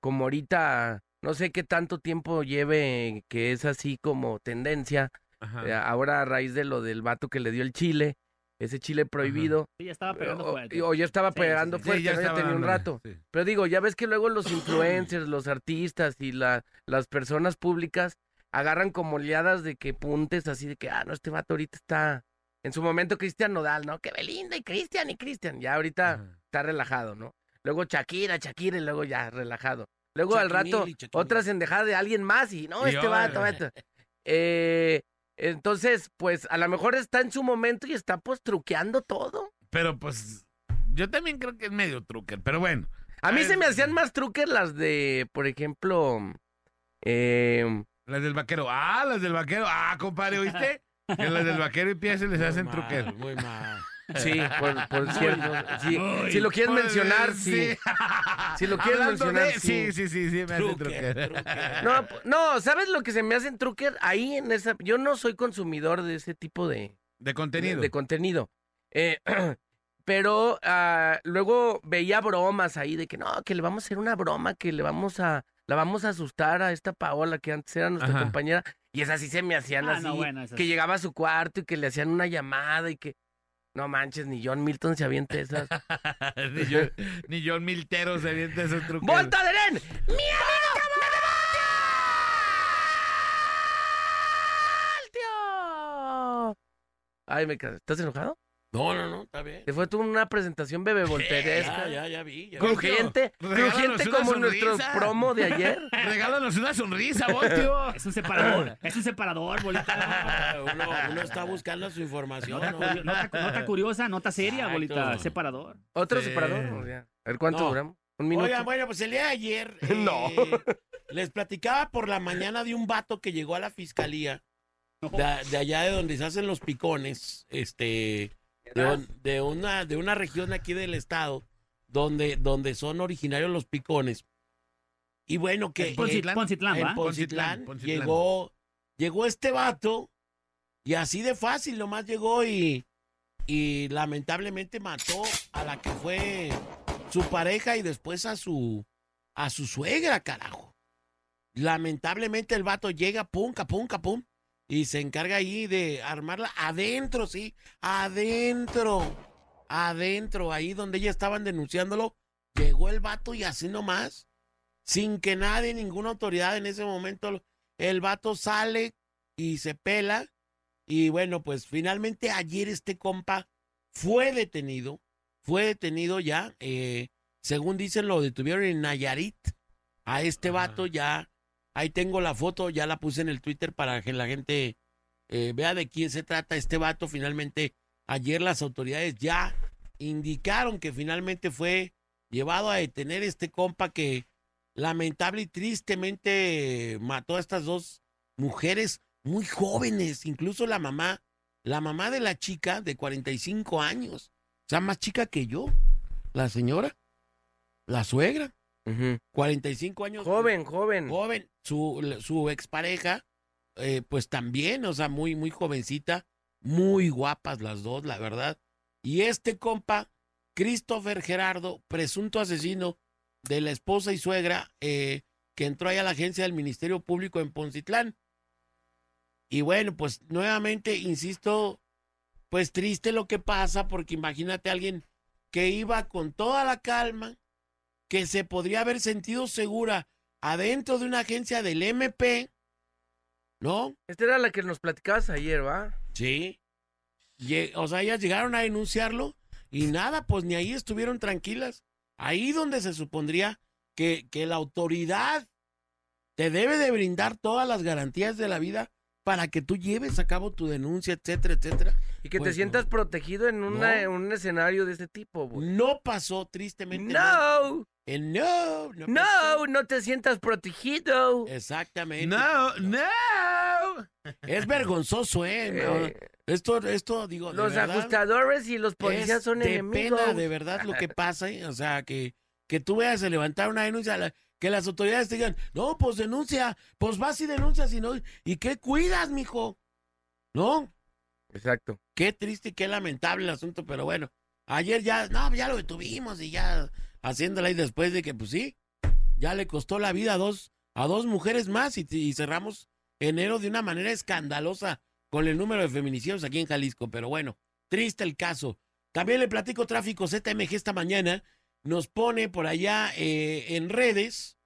como ahorita, no sé qué tanto tiempo lleve que es así como tendencia, Ajá. eh, ahora a raíz de lo del vato que le dio el chile, ese chile prohibido, Sí, ya estaba pegando o, fuerte. o ya estaba Sí, pegando sí. fuerte, Sí, ya ¿no? ya estaba tenía un rato. sí. Pero digo, ya ves que luego los influencers, [clears throat] los artistas y la, las personas públicas agarran como oleadas de que puntes así de que, ah, no, este vato ahorita está... En su momento Cristian Nodal, ¿no? Que Belinda y Cristian y Cristian. Ya ahorita Ajá. está relajado, ¿no? Luego Shakira, Shakira y luego ya relajado. Luego al rato y chaquimil. otra sendejada de alguien más y no, Y este vato. Eh, entonces, pues a lo mejor está en su momento y está pues truqueando todo. Pero pues, yo también creo que es medio truque, pero bueno. A mí se me hacían más truques las de, por ejemplo, eh, Las del vaquero, ah, las del vaquero, ah, compadre, ¿oíste? [laughs] Que las del vaquero y pies se les hacen Muy truquer. mal, Muy mal. Sí, por, por cierto. sí, si lo quieres mencionar, sí. Si lo quieres Hablando mencionar, de- sí. sí. Sí, sí, sí, me hacen truque. No, no, ¿sabes lo que se me hacen trucker? Ahí en esa, yo no soy consumidor de ese tipo de, De contenido. de contenido. Eh, [clears throat] pero ah, luego veía bromas ahí de que no, que le vamos a hacer una broma, que le vamos a, la vamos a asustar a esta Paola que antes era nuestra Ajá. compañera. Y esas sí se me hacían Ah, así, no, bueno, que llegaba a su cuarto y que le hacían una llamada y que, no manches, ni John Milton se avienta esas. [laughs] ni, John Miltero se avienta esos truques. ¡Volta de Ren! ¡Mi amigo Ay, me ¿Estás enojado? No, no, no, está bien. Te fue tú una presentación bebé [laughs] volteresca. Ya, ya, ya vi. ya vi. Crujiente, crujiente como nuestro promo de ayer. [laughs] Regálanos una sonrisa, Voltio. [laughs] Es un separador. es un separador, bolita. Uno, uno está buscando su información. Nota, ¿no? curio- nota- nota curiosa, nota seria, Exacto. bolita. Separador. Otro Sí. separador. o sea, A ver cuánto No. duramos. Un minuto. Oigan, bueno, pues el día de ayer eh, No. les platicaba por la mañana de un vato que llegó a la fiscalía de, de allá de donde se hacen los picones, este, de, un- de una, de una región aquí del estado donde, donde son originarios los picones. Y bueno, que En Poncit- eh, Poncitlán, en ¿va? Poncitlán, Poncitlán, Poncitlán. llegó, llegó este vato y así de fácil nomás llegó y, y lamentablemente mató a la que fue su pareja y después a su a su suegra, carajo. Lamentablemente el vato llega, pum, capum, capum, y se encarga ahí de armarla adentro, sí, adentro, adentro, ahí donde ya estaban denunciándolo, llegó el vato y así nomás, sin que nadie, ninguna autoridad en ese momento, el vato sale y se pela, y bueno, pues finalmente ayer este compa fue detenido, fue detenido ya, eh, según dicen, lo detuvieron en Nayarit, a este Ajá. vato ya Ahí tengo la foto, ya la puse en el Twitter para que la gente eh, vea de quién se trata este vato. Finalmente, ayer las autoridades ya indicaron que finalmente fue llevado a detener este compa que lamentable y tristemente mató a estas dos mujeres muy jóvenes, incluso la mamá, la mamá de la chica de 45 años, o sea, más chica que yo, la señora, la suegra, 45 años. Joven, joven. Joven, su, su expareja, eh, pues también, o sea, muy, muy jovencita, muy guapas las dos, la verdad. Y este compa, Christopher Gerardo, presunto asesino de la esposa y suegra, eh, que entró ahí a la agencia del Ministerio Público en Poncitlán. Y bueno, pues nuevamente, insisto, pues triste lo que pasa, porque imagínate a alguien que iba con toda la calma, que se podría haber sentido segura adentro de una agencia del MP, ¿no? Esta era la que nos platicabas ayer, ¿va? Sí. O sea, ellas llegaron a denunciarlo y nada, pues ni ahí estuvieron tranquilas. Ahí donde se supondría que, que la autoridad te debe de brindar todas las garantías de la vida para que tú lleves a cabo tu denuncia, etcétera, etcétera. Y que Pues te sientas no. protegido en, una, No. en un escenario de este tipo, güey. No pasó, tristemente. No, no, no. no, no te sientas protegido. Exactamente. No, no. Es vergonzoso, ¿eh? No, Eh, esto, esto, digo, de los verdad, ajustadores y los policías es son de enemigos. pena de verdad lo que pasa, ¿eh? o sea, que, que tú veas a levantar una denuncia, la- que las autoridades digan, no, pues denuncia, pues vas y denuncias y no, ¿y qué cuidas, mijo? ¿No? Exacto. Qué triste y qué lamentable el asunto, pero bueno, ayer ya, no, ya lo detuvimos y ya haciéndola y después de que, pues sí, ya le costó la vida a dos, a dos mujeres más y, y cerramos enero de una manera escandalosa con el número de feminicidios aquí en Jalisco, pero bueno, triste el caso. También le platico tráfico ZMG esta mañana, nos pone por allá eh, en redes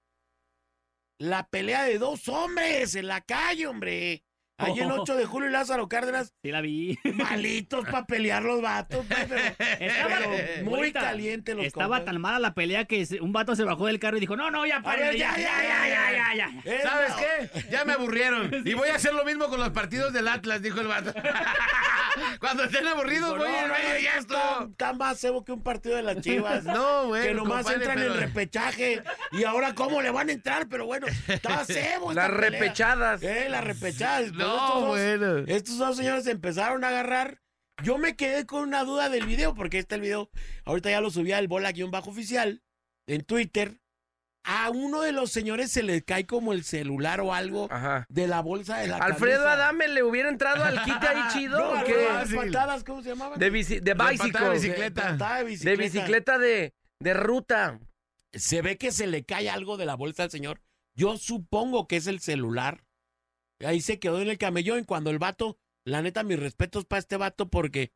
la pelea de dos hombres en la calle, hombre. Allí en 8 de julio y Lázaro Cárdenas, Sí la vi. malitos para pelear los vatos, pues, pero, Estaba pero muy caliente los Estaba compas. tan mala la pelea que un vato se bajó del carro y dijo, no, no, ya, paren, ya, ya, ya, ya, ya, ya. ¿Sabes no. qué? Ya me aburrieron. [laughs] Y voy a hacer lo mismo con los partidos del Atlas, dijo el vato. [laughs] Cuando estén aburridos, voy No, a no, y está, esto. está más cebo que un partido de las chivas. [laughs] No, güey. que nomás compadre, entran pero- en repechaje. Y ahora, ¿cómo le van a entrar? Pero bueno, está cebo. Las pelea. repechadas. Eh, las repechadas. Pues estos dos- bueno. Estos dos señores se empezaron a agarrar. Yo me quedé con una duda del video, porque este el video, ahorita ya lo subí al bola-bajo oficial en Twitter. A uno de los señores se le cae como el celular o algo Ajá. de la bolsa de la Alfredo camisa. Adame le hubiera entrado al quite ahí [laughs] chido. No, ¿o no, qué? las patadas, ¿cómo se llamaban? De, bici, de patada bicycle. de bicicleta. De, patada de De bicicleta. bicicleta de, de ruta. Se ve que se le cae algo de la bolsa al señor. Yo supongo que es el celular. Ahí se quedó en el camellón. Cuando el vato, la neta, mis respetos para este vato, porque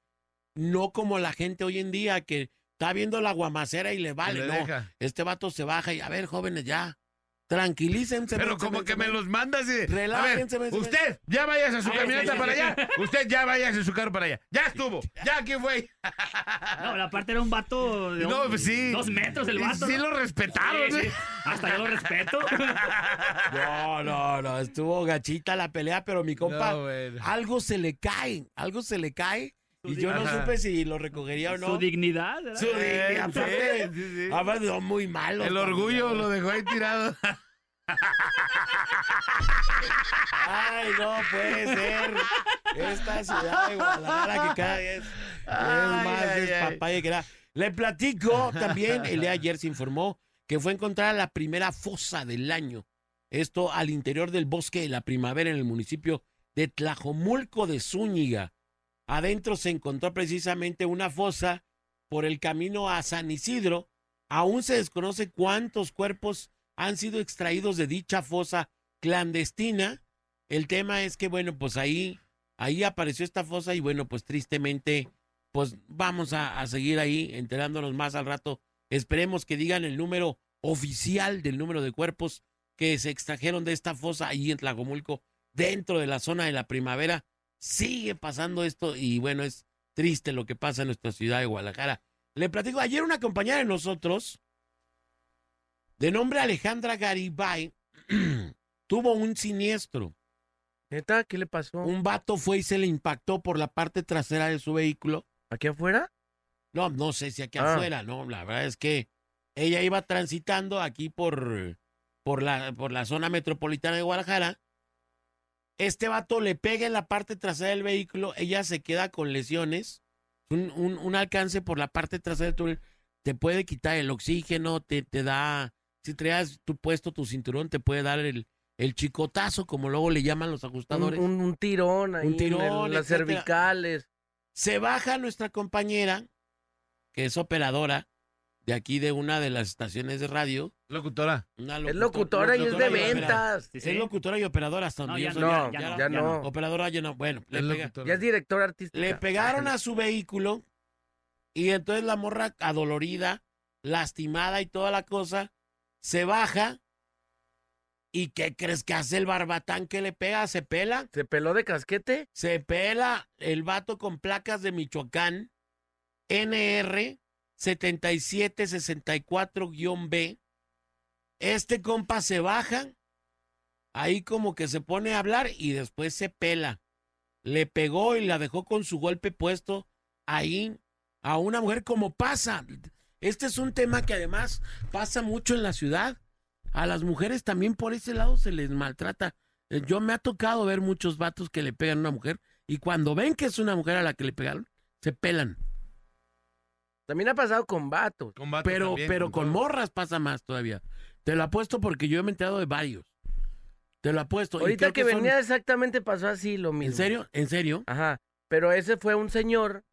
no como la gente hoy en día que está viendo la guamacera y le vale, le no. deja. Este vato se baja y, a ver, jóvenes, ya. Tranquilícense. Pero como que me los mandas y... Relájense, usted ya váyase a su Ay, camioneta para allá. Usted ya váyase a su carro para allá. Ya estuvo. Ya aquí fue. No, la parte era un vato de No, un- pues sí. dos metros el vato. Sí ¿no? lo respetaron. Sí, ¿eh? sí. Hasta yo lo respeto. [laughs] No, no, no. Estuvo gachita la pelea, pero mi compa, No, bueno. algo se le cae. Algo se le cae. Y yo no Ajá. supe si lo recogería o no. Su dignidad. ¿verdad? Su dignidad, Sí, aparte, sí, sí. muy malo. El orgullo lo dejó ahí tirado. Ay, no puede ser. Esta ciudad de Guadalajara que cada vez es Ay, más ay, ay. despapalle que nada. Le platico también, el día de ayer se informó que fue encontrada la primera fosa del año. Esto al interior del bosque de la primavera en el municipio de Tlajomulco de Zúñiga. Adentro se encontró precisamente una fosa por el camino a San Isidro. Aún se desconoce cuántos cuerpos han sido extraídos de dicha fosa clandestina. El tema es que, bueno, pues ahí, ahí apareció esta fosa y bueno, pues tristemente, pues vamos a, seguir ahí enterándonos más al rato. Esperemos que digan el número oficial del número de cuerpos que se extrajeron de esta fosa ahí en Tlajomulco, dentro de la zona de la primavera. Sigue pasando esto y bueno, es triste lo que pasa en nuestra ciudad de Guadalajara. Le platico, ayer una compañera de nosotros, de nombre Alejandra Garibay, [clears throat] tuvo un siniestro. ¿Neta? ¿Qué le pasó? Un vato fue y se le impactó por la parte trasera de su vehículo. ¿Aquí afuera? No, no sé si aquí Ah. afuera, no, la verdad es que ella iba transitando aquí por, por, la, por la zona metropolitana de Guadalajara. Este vato le pega en la parte trasera del vehículo, ella se queda con lesiones, un, un- un alcance por la parte trasera del te puede quitar el oxígeno, te, te da, si traías tu puesto tu cinturón, te puede dar el, el chicotazo, como luego le llaman los ajustadores. un- un tirón ahí. Un en tirón, el- las etcétera. cervicales. Se baja nuestra compañera, que es operadora de aquí de una de las estaciones de radio. Locutora. Una Es locutora y es de ventas. Sí, Es sí. locutora y operadora hasta No, donde ya yo no, soy. No, ya no, ya ya no. Operadora ya no. Bueno, le, pega-. Ya es director artístico. le pegaron a su vehículo y entonces la morra adolorida, lastimada y toda la cosa, se baja. ¿Y qué crees que hace el barbatán que le pega? Se pela. ¿Se peló de casquete? Se pela el vato con placas de Michoacán, NR 7764-B. Este compa se baja, ahí como que se pone a hablar y después se pela. Le pegó y la dejó con su golpe puesto ahí a una mujer como pasa. Este es un tema que además pasa mucho en la ciudad. A las mujeres también por ese lado se les maltrata. Eh, Yo me ha tocado ver muchos vatos que le pegan a una mujer y cuando ven que es una mujer a la que le pegaron, se pelan. También ha pasado con vatos. Combate Pero, también, pero con todo. morras pasa más todavía. Te lo apuesto porque yo me he enterado de varios. Te lo apuesto. Ahorita que, son- venía exactamente pasó así lo mismo. ¿En serio? ¿En serio? Ajá. Pero ese fue un señor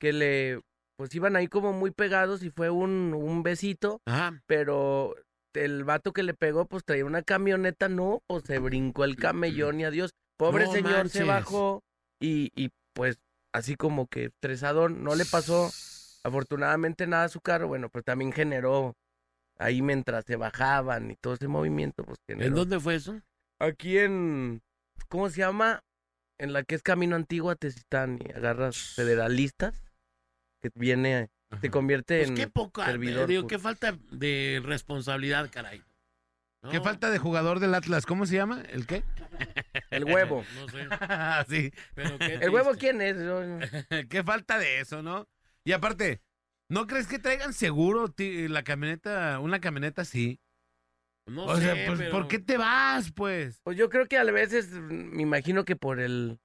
que le, pues iban ahí como muy pegados y fue un, un besito, Ajá. pero el vato que le pegó, pues traía una camioneta, no, pues se brincó el camellón y adiós. Pobre No señor se bajó y, y pues así como que estresado, no le pasó afortunadamente nada su carro, bueno, pues también generó ahí mientras se bajaban y todo ese movimiento, pues generó. ¿En dónde fue eso? Aquí en, ¿cómo se llama? En la que es Camino Antiguo a Tezistán y agarras federalistas, que viene, se convierte Pues en qué poca, servidor. digo, pues. qué falta de responsabilidad, caray. No, ¿Qué falta de jugador del Atlas? ¿Cómo se llama? ¿El qué? [laughs] El huevo. [laughs] No sé, [laughs] sí. pero qué ¿El huevo quién es? ¿Qué falta de eso, no? Y aparte, ¿no crees que traigan seguro ti- la camioneta, una camioneta así? No o sé, sea, pues, pero- ¿por qué te vas, pues? Pues yo creo que a veces, mm, me imagino que por el,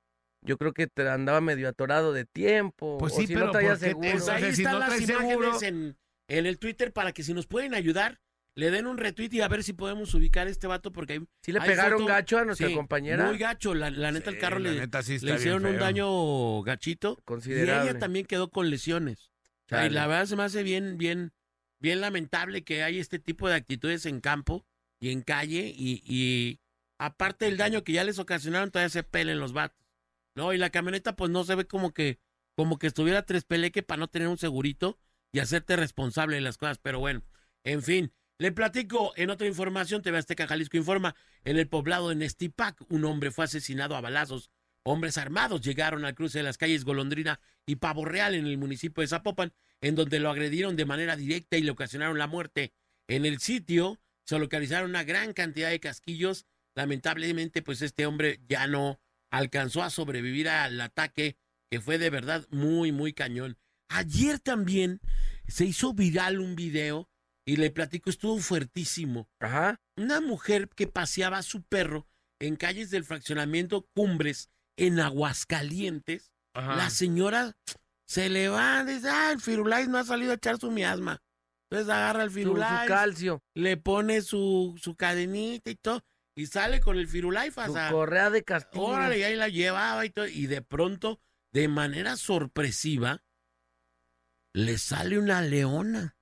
yo creo que te andaba medio atorado de tiempo. Pues o sí, si pero no traía ¿por qué te- seguro. Pues O sea, ahí si están no las traes imágenes seguro- en, en el Twitter para que si nos pueden ayudar, le den un retweet y a ver si podemos ubicar a este vato porque hay, Sí le hay pegaron foto- gacho a nuestra sí, compañera. Muy gacho, la, la neta el Sí, carro la le, neta sí está le bien hicieron un feo. daño gachito y Considerable. ella también quedó con lesiones. O sea, y Chale. la verdad se me hace bien, bien, bien lamentable que hay este tipo de actitudes en campo y en calle y, y aparte del daño que ya les ocasionaron, todavía se pelen los vatos. No, y la camioneta pues no se ve como que, como que estuviera tres peleque para no tener un segurito y hacerte responsable de las cosas. Pero bueno, en fin. Le platico en otra información, TV Azteca Jalisco informa, en el poblado de Nestipac, un hombre fue asesinado a balazos. Hombres armados llegaron al cruce de las calles Golondrina y Pavo Real en el municipio de Zapopan, en donde lo agredieron de manera directa y le ocasionaron la muerte. En el sitio se localizaron una gran cantidad de casquillos. Lamentablemente, pues este hombre ya no alcanzó a sobrevivir al ataque, que fue de verdad muy, muy cañón. Ayer también se hizo viral un video y le platico, estuvo fuertísimo. Ajá. Una mujer que paseaba a su perro en calles del fraccionamiento Cumbres, en Aguascalientes. La señora se le va, dice, ah, el Firulais no ha salido a echar su miasma. Entonces agarra el Su, su Firulais, calcio, le pone su, su cadenita y todo, y sale con el Firulais. su sea, correa de castillo. Órale, y ahí la llevaba y todo. Y de pronto, de manera sorpresiva, le sale una leona.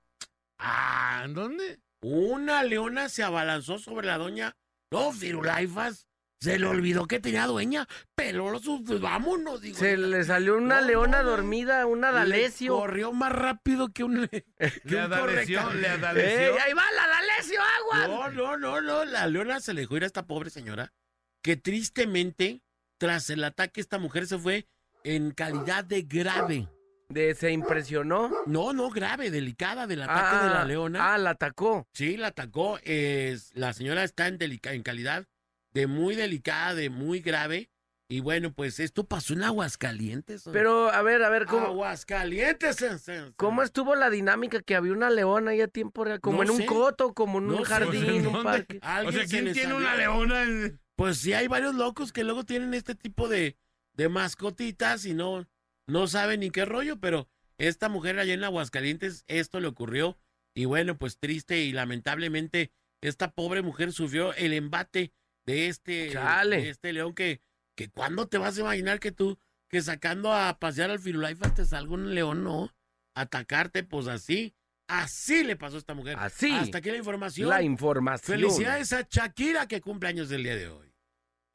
Ah, ¿en dónde? Una leona se abalanzó sobre la doña. No, Firulaifas. Se le olvidó que tenía dueña. Peloso, pues vámonos. Digo, Se le salió una No, leona no, dormida, una Le D'Alessio. Corrió más rápido que un. [laughs] que Le adaleció, le ¡Ey, adaleció. ahí va la D'Alessio, agua! No, no, no, no. La leona se le dejó ir a esta pobre señora. Que tristemente, tras el ataque, esta mujer se fue en calidad de grave. De, se impresionó. No, no, grave, delicada del ataque de la leona. Ah, la atacó. Sí, la atacó. Es, la señora está en, delica- en calidad de muy delicada, de muy grave. Y bueno, pues esto pasó en Aguascalientes. Pero, a ver, a ver, ¿cómo, Aguascalientes. ¿cómo estuvo la dinámica que había una leona ahí a tiempo real? Como No en un coto, como en un sé, jardín, ¿en un parque. O Alguien sea, se ¿quién tiene salió. una leona? Pues sí, hay varios locos que luego tienen este tipo de, de mascotitas y no, no saben ni qué rollo, pero esta mujer allá en Aguascalientes, esto le ocurrió. Y bueno, pues triste y lamentablemente esta pobre mujer sufrió el embate de este, de este león que, que cuándo te vas a imaginar que tú, que sacando a pasear al Firulaifa te salga un león, no, atacarte, pues así, así le pasó a esta mujer. Así. Hasta aquí la información. La información. Felicidades a Shakira que cumple años el día de hoy.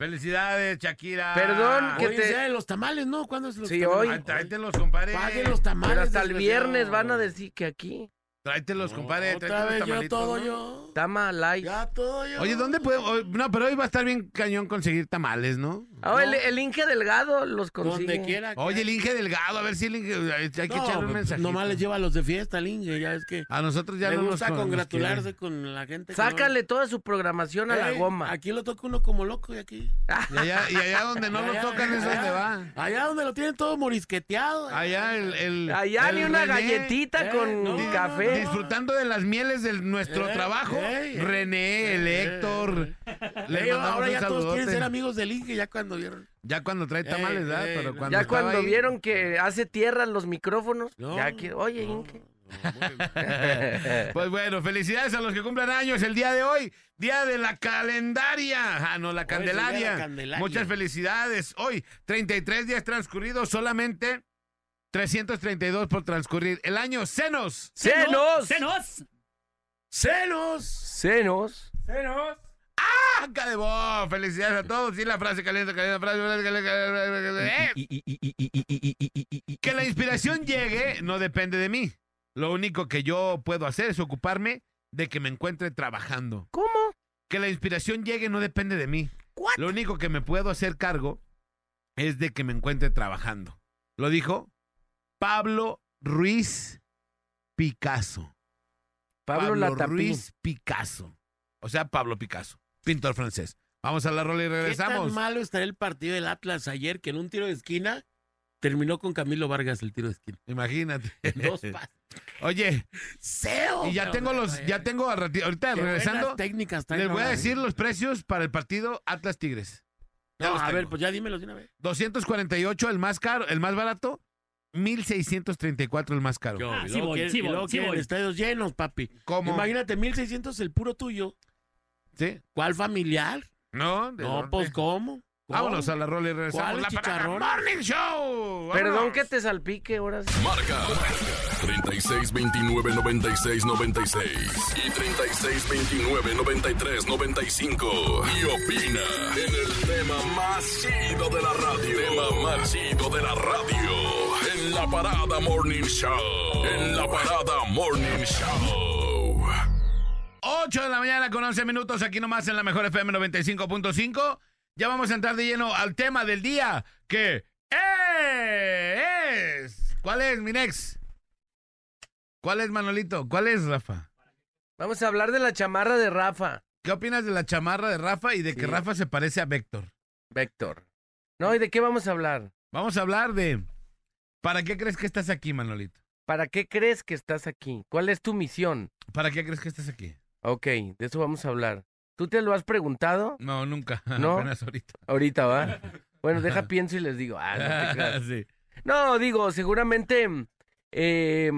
Felicidades, Shakira. Perdón, que Hoy te- es día de los tamales, ¿no? ¿Cuándo es los Sí, tamales? hoy. Ay, tráetelos, compadre. Paguen los tamales. Pero hasta el viernes van a decir que aquí. Tráetelos, compadre. Otra tráete vez los yo todo yo. Tama Light. Ya todo yo. Oye, ¿dónde podemos? No, pero hoy va a estar bien cañón conseguir tamales, ¿no? Ah, el, el Inge Delgado los consigue. Donde quiera. que- Oye, el Inge Delgado, a ver si el Inge, hay que No, echarle un pues, mensaje. Nomás les lleva a los de fiesta, el Inge, ya es que. A nosotros ya le no nos gusta congratularse quiere. con la gente. Sácale toda su programación a la Ey, goma. Aquí lo toca uno como loco y aquí. Y allá, y allá donde no lo tocan es donde va. Allá donde lo tienen todo morisqueteado. Allá el... el Allá el ni una René, galletita eh, con no, Disfrutando de las mieles de nuestro Eh, trabajo. eh, René, el eh, Héctor. Le ahora ya todos quieren ser amigos del Inge ya cuando vieron. Ya cuando trae tamales, ¿verdad? Pero cuando ya cuando ahí- vieron que hace tierra los micrófonos, No, ya que, oye, no, Inge. [laughs] Pues bueno, felicidades a los que cumplan años el día de hoy, día de la calendaria. Ah, no, la de la candelaria. Candelaria. Muchas felicidades. Hoy, 33 días transcurridos, solamente 332 por transcurrir. El año Senos. ¡Senos! ¡Senos! ¡Celos! ¡Senos! ¡Acá de voz! Felicidades a todos. Y la frase caliente, caliente, frase caliente, caliente, caliente. Eh, Que la inspiración llegue no depende de mí. Lo único que yo puedo hacer es ocuparme de que me encuentre trabajando. ¿Cómo? Que la inspiración llegue no depende de mí. Lo único que me puedo hacer cargo es de que me encuentre trabajando. Lo dijo Pablo Ruiz Picasso. Pablo, Latapí. Ruiz Picasso. O sea, Pablo Picasso, pintor francés. Vamos a la rola y ¿Qué tan regresamos. malo estaría el partido del Atlas ayer que en un tiro de esquina terminó con Camilo Vargas el tiro de esquina? Imagínate. Dos pases. [laughs] Oye, ¡Seo! y ya tengo los, ya tengo a ahorita Qué regresando, técnicas les voy a decir los precios para el partido Atlas Tigres. A tengo. ver, pues ya dímelos de una vez. 248 el más caro, el más barato, 1634 el más caro. Yo, Ah, y sí luego voy, quieren- sí y voy, luego sí quieren voy. estadios llenos, papi. ¿Cómo? Imagínate, 1600 el puro tuyo. ¿Sí? ¿Cuál familiar? No, ¿De No, dónde? pues, ¿cómo? Vámonos a la rola y regresamos. ¿Cuál La chicharrón? Parada Morning Show. Perdón Vámonos. que te salpique ahora sí. Marca 36 29 96 96 y 36 29 93 95 y opina en el tema más chido de la radio. Tema más chido de la radio en la parada Morning Show. En la parada Morning Show. 8 de la mañana con 11 minutos aquí nomás en la mejor FM 95.5. Ya vamos a entrar de lleno al tema del día que es... ¿Cuál es, mi nex? ¿Cuál es, Manolito? ¿Cuál es, Rafa? Vamos a hablar de la chamarra de Rafa. ¿Qué opinas de la chamarra de Rafa y de que. Rafa se parece a Véctor? Vector. No, ¿y de qué vamos a hablar? Vamos a hablar de... ¿Para qué crees que estás aquí, Manolito? ¿Para qué crees que estás aquí? ¿Cuál es tu misión? ¿Para qué crees que estás aquí? Ok, de eso vamos a hablar. ¿Tú te lo has preguntado? No, nunca. [laughs] ¿No? Apenas ahorita. Ahorita, ¿va? [laughs] Bueno, deja pienso y les digo. Ah, no te creas. [laughs] sí. No, digo, seguramente eh,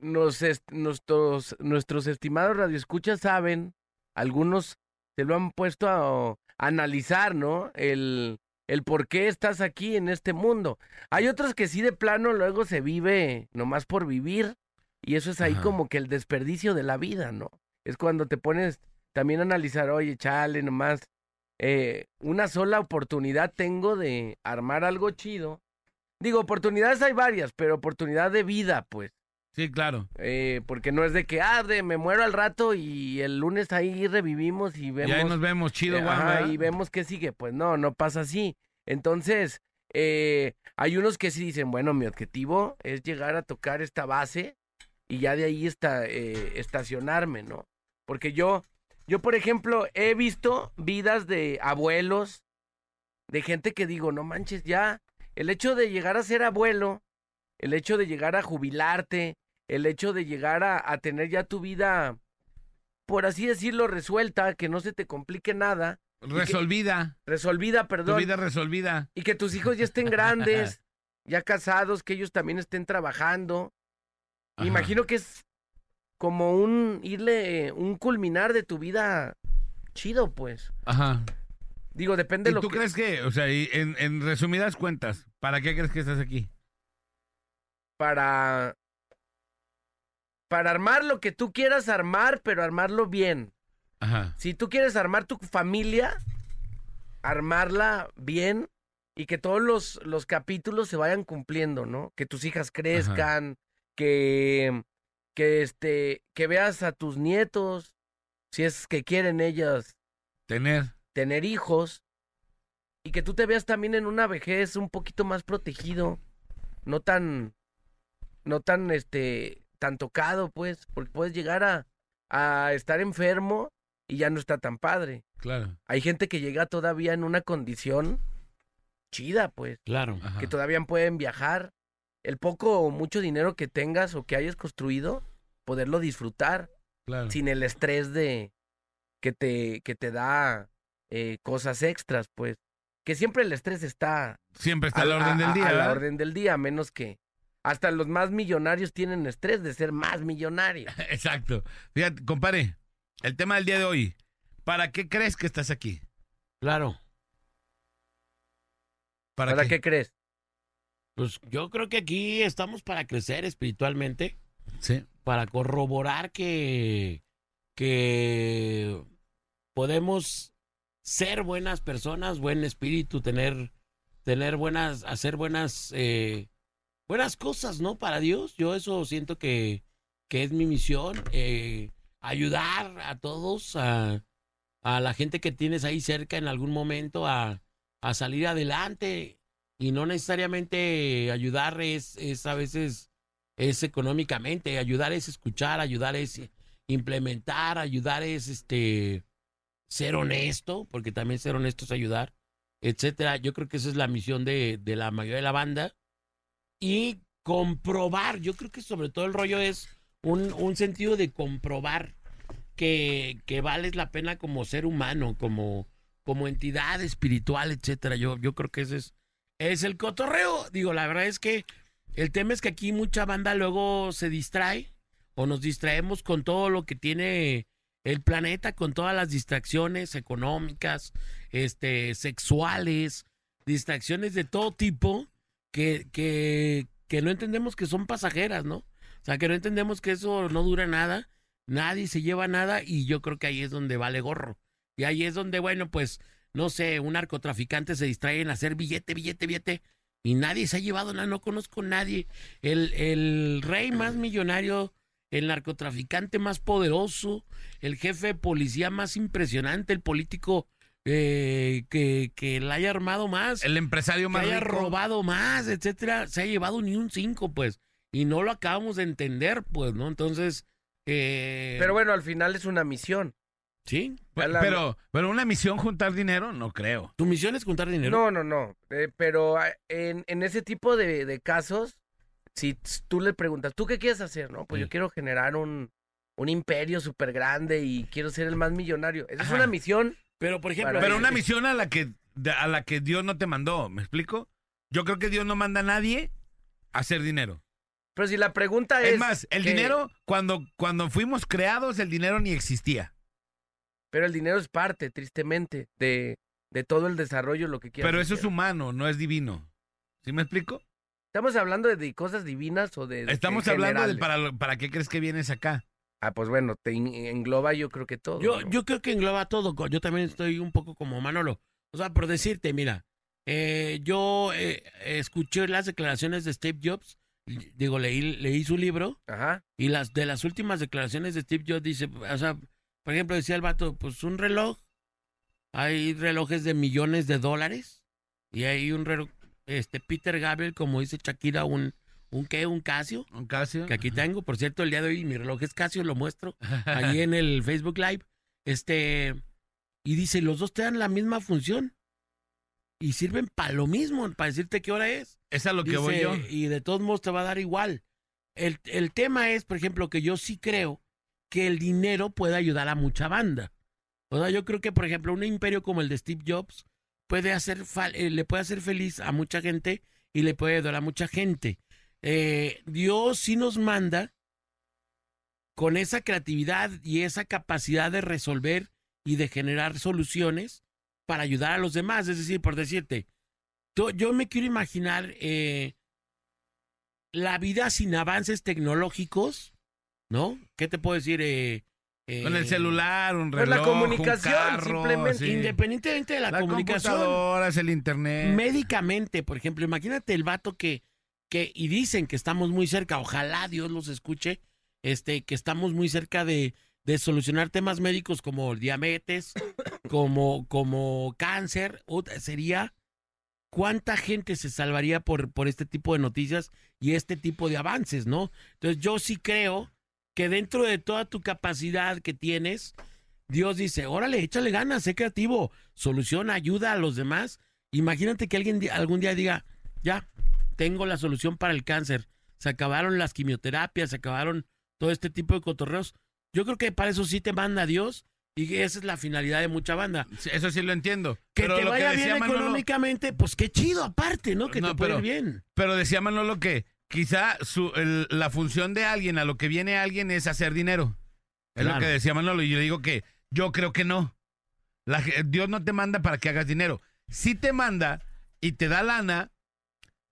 nos est- nuestros, nuestros estimados radioescuchas saben, algunos se lo han puesto a, a analizar, ¿no? El, el por qué estás aquí en este mundo. Hay otros que sí de plano luego se vive nomás por vivir y eso es ahí Ajá. como que el desperdicio de la vida, ¿no? Es cuando te pones también a analizar, oye, chale, nomás eh, una sola oportunidad tengo de armar algo chido. Digo, oportunidades hay varias, pero oportunidad de vida, pues. Sí, claro. Eh, porque no es de que, ah, de, me muero al rato y el lunes ahí revivimos y Y vemos. ahí nos vemos, chido, eh, ajá, ¿verdad? y vemos qué sigue. Pues no, no pasa así. Entonces, eh, hay unos que sí dicen, bueno, mi objetivo es llegar a tocar esta base y ya de ahí está, eh, estacionarme, ¿no? Porque yo, Yo, por ejemplo, he visto vidas de abuelos, de gente que digo, no manches, ya, el hecho de llegar a ser abuelo, el hecho de llegar a jubilarte, el hecho de llegar a, a tener ya tu vida, por así decirlo, resuelta, que no se te complique nada. que- Resolvida. resolvida, Tu perdón. vida resolvida. Y que tus hijos ya estén [laughs] grandes, ya casados, que ellos también estén trabajando. Ajá. imagino que es como un irle, un culminar de tu vida chido, pues. Ajá. Digo, depende ¿Y de lo tú que... crees que, o sea, y en, en resumidas cuentas, ¿para qué crees que estás aquí? Para... Para armar lo que tú quieras armar, pero armarlo bien. Ajá. Si tú quieres armar tu familia, armarla bien y que todos los, los capítulos se vayan cumpliendo, ¿no? Que tus hijas crezcan, que, que, este, que veas a tus nietos, si es que quieren ellas Tener. tener hijos, y que tú te veas también en una vejez un poquito más protegido, no tan, no tan, este, tan tocado, pues, porque puedes llegar a, a estar enfermo y ya no está tan padre. Claro. Hay gente que llega todavía en una condición chida, pues, Claro. Ajá. que todavía pueden viajar. El poco o mucho dinero que tengas o que hayas construido, poderlo disfrutar Claro. sin el estrés de que te, que te da eh, cosas extras, pues. Que siempre el estrés está Siempre está a la a- orden a- del día. a la ¿verdad? orden del día, a menos que hasta los más millonarios tienen estrés de ser más millonarios. [laughs] Exacto. Fíjate, compare, el tema del día de hoy. ¿Para qué crees que estás aquí? Claro. ¿Para, ¿Para qué? qué crees? Pues yo creo que aquí estamos para crecer espiritualmente, Sí. para corroborar que, que podemos ser buenas personas, buen espíritu, tener, tener buenas, hacer buenas, eh, buenas cosas, ¿no? Para Dios. Yo eso siento que, que es mi misión, eh, ayudar a todos, a, a la gente que tienes ahí cerca en algún momento a, a salir adelante y no necesariamente ayudar es, es a veces es económicamente, ayudar es escuchar, ayudar es implementar, ayudar es este ser honesto, porque también ser honesto es ayudar, etcétera. Yo creo que esa es la misión de, de la mayoría de la banda. Y comprobar, yo creo que sobre todo el rollo es un, un sentido de comprobar que, que vales la pena como ser humano, como, como entidad espiritual, etcétera. Yo, yo creo que ese es, es el cotorreo. Digo, la verdad es que el tema es que aquí mucha banda luego se distrae o nos distraemos con todo lo que tiene el planeta, con todas las distracciones económicas, este, sexuales, distracciones de todo tipo que, que, que no entendemos que son pasajeras, ¿no? O sea, que no entendemos que eso no dura nada, nadie se lleva nada y yo creo que ahí es donde vale gorro. Y ahí es donde, bueno, pues, no sé, un narcotraficante se distrae en hacer billete, billete, billete y nadie se ha llevado nada, no conozco a nadie. El, el rey más millonario, el narcotraficante más poderoso, el jefe de policía más impresionante, el político eh, que, que la haya armado más, El empresario que más haya rico. robado más, etcétera, se ha llevado ni un cinco, pues, y no lo acabamos de entender, pues, ¿no? Entonces, eh, Pero bueno, al final es una misión. sí, Pero, pero una misión juntar dinero, no creo. tu misión es juntar dinero. No, no, no. eh, pero ah, en, en ese tipo de, de casos, si tú le preguntas, ¿tú qué quieres hacer? No, pues Sí. yo quiero generar un, un imperio súper grande y quiero ser el más millonario. Esa es una misión. Pero, por ejemplo, Pero una misión a la que de- a la que Dios no te mandó, ¿me explico? Yo creo que Dios no manda a nadie a hacer dinero. Pero si la pregunta es... Es más, el que- dinero, cuando, cuando fuimos creados, el dinero ni existía. Pero el dinero es parte, tristemente, de, de todo el desarrollo, lo que quieras. Pero eso es humano, no es divino. ¿Sí me explico? ¿Estamos hablando de, de cosas divinas o de... de Estamos hablando generales? para, para qué crees que vienes acá. Ah, pues bueno, te en- engloba yo creo que todo. Yo, ¿no? yo creo que engloba todo. Yo también estoy un poco como Manolo. O sea, por decirte, mira, eh, yo eh, escuché las declaraciones de Steve Jobs. Digo, leí, leí su libro. Ajá. Y las de las últimas declaraciones de Steve Jobs dice, o sea, por ejemplo, decía el vato, pues un reloj. Hay relojes de millones de dólares. Y hay un reloj, este, Peter Gabriel, como dice Shakira, un, un qué, un Casio. Un Casio. Que aquí tengo, por cierto, el día de hoy mi reloj es Casio, lo muestro [laughs] allí en el Facebook Live. Este, y dice, los dos te dan la misma función. Y sirven para lo mismo, para decirte qué hora es. Es a lo que voy yo. Y de todos modos te va a dar igual. El, el tema es, por ejemplo, que yo sí creo que el dinero puede ayudar a mucha banda. O sea, yo creo que, por ejemplo, un imperio como el de Steve Jobs puede hacer eh, le puede hacer feliz a mucha gente y le puede ayudar a mucha gente. Eh, Dios sí nos manda con esa creatividad y esa capacidad de resolver y de generar soluciones para ayudar a los demás. Es decir, por decirte, yo, me quiero imaginar eh, la vida sin avances tecnológicos, ¿no? ¿Qué te puedo decir? Eh, eh, Con el celular, un Pues reloj, la comunicación, un carro, simplemente. sí. Independientemente de la, La comunicación, computadora, es el internet. médicamente, por ejemplo, imagínate el vato que, que, y dicen que estamos muy cerca, ojalá Dios los escuche, este, que estamos muy cerca de, de solucionar temas médicos como diabetes, [coughs] como, como cáncer, sería cuánta gente se salvaría por, por este tipo de noticias y este tipo de avances, ¿no? Entonces yo sí creo que dentro de toda tu capacidad que tienes, Dios dice, órale, échale ganas, sé creativo, soluciona, ayuda a los demás. Imagínate que alguien algún día diga, ya, tengo la solución para el cáncer, se acabaron las quimioterapias, se acabaron todo este tipo de cotorreos. Yo creo que para eso sí te manda Dios y esa es la finalidad de mucha banda. Sí, Eso sí lo entiendo. Que pero te lo vaya que bien Manolo- económicamente, pues qué chido aparte, ¿no? Que No, te puede ir bien. Pero decía Manolo que quizá su, el- la función de alguien, a lo que viene alguien, es hacer dinero. Es Claro. lo que decía Manolo. Y yo digo que yo creo que no. La Dios no te manda para que hagas dinero. Sí te manda y te da lana,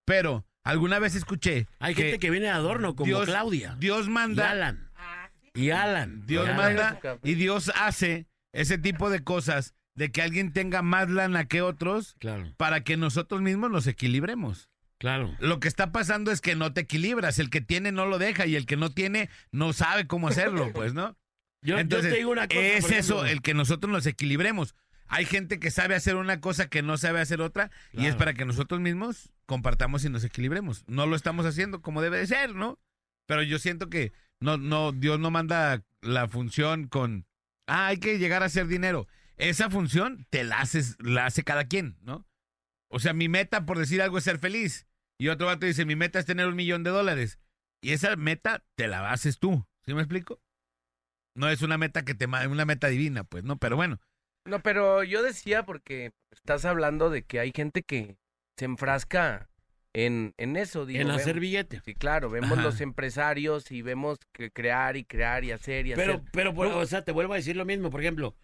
pero alguna vez escuché. Hay gente que viene de adorno, como Dios- Claudia. Dios Y manda. Alan. Y Alan. Dios Y Alan. manda y Dios hace ese tipo de cosas de que alguien tenga más lana que otros Claro, para que nosotros mismos nos equilibremos. claro. Lo que está pasando es que no te equilibras. El que tiene no lo deja y el que no tiene no sabe cómo hacerlo, pues, ¿no? Yo, yo Entonces, te digo una cosa. es eso, el que nosotros nos equilibremos. Hay gente que sabe hacer una cosa que no sabe hacer otra y es para que nosotros mismos compartamos y nos equilibremos. No lo estamos haciendo como debe de ser, ¿no? Pero yo siento que no, no, Dios no manda la función con, ah, hay que llegar a hacer dinero. Esa función te la haces, la hace cada quien, ¿no? O sea, mi meta, por decir algo, es ser feliz. Y otro vato dice, mi meta es tener un millón de dólares. Y esa meta te la haces tú. ¿Sí me explico? No es una meta que te una meta divina, pues, ¿no? Pero bueno, No, pero yo decía porque estás hablando de que hay gente que se enfrasca en, en eso. Digo, En hacer billete. Sí, claro, vemos Ajá. los empresarios y vemos que crear y crear y hacer y Pero, hacer. pero, No. o sea, te vuelvo a decir lo mismo. Por ejemplo,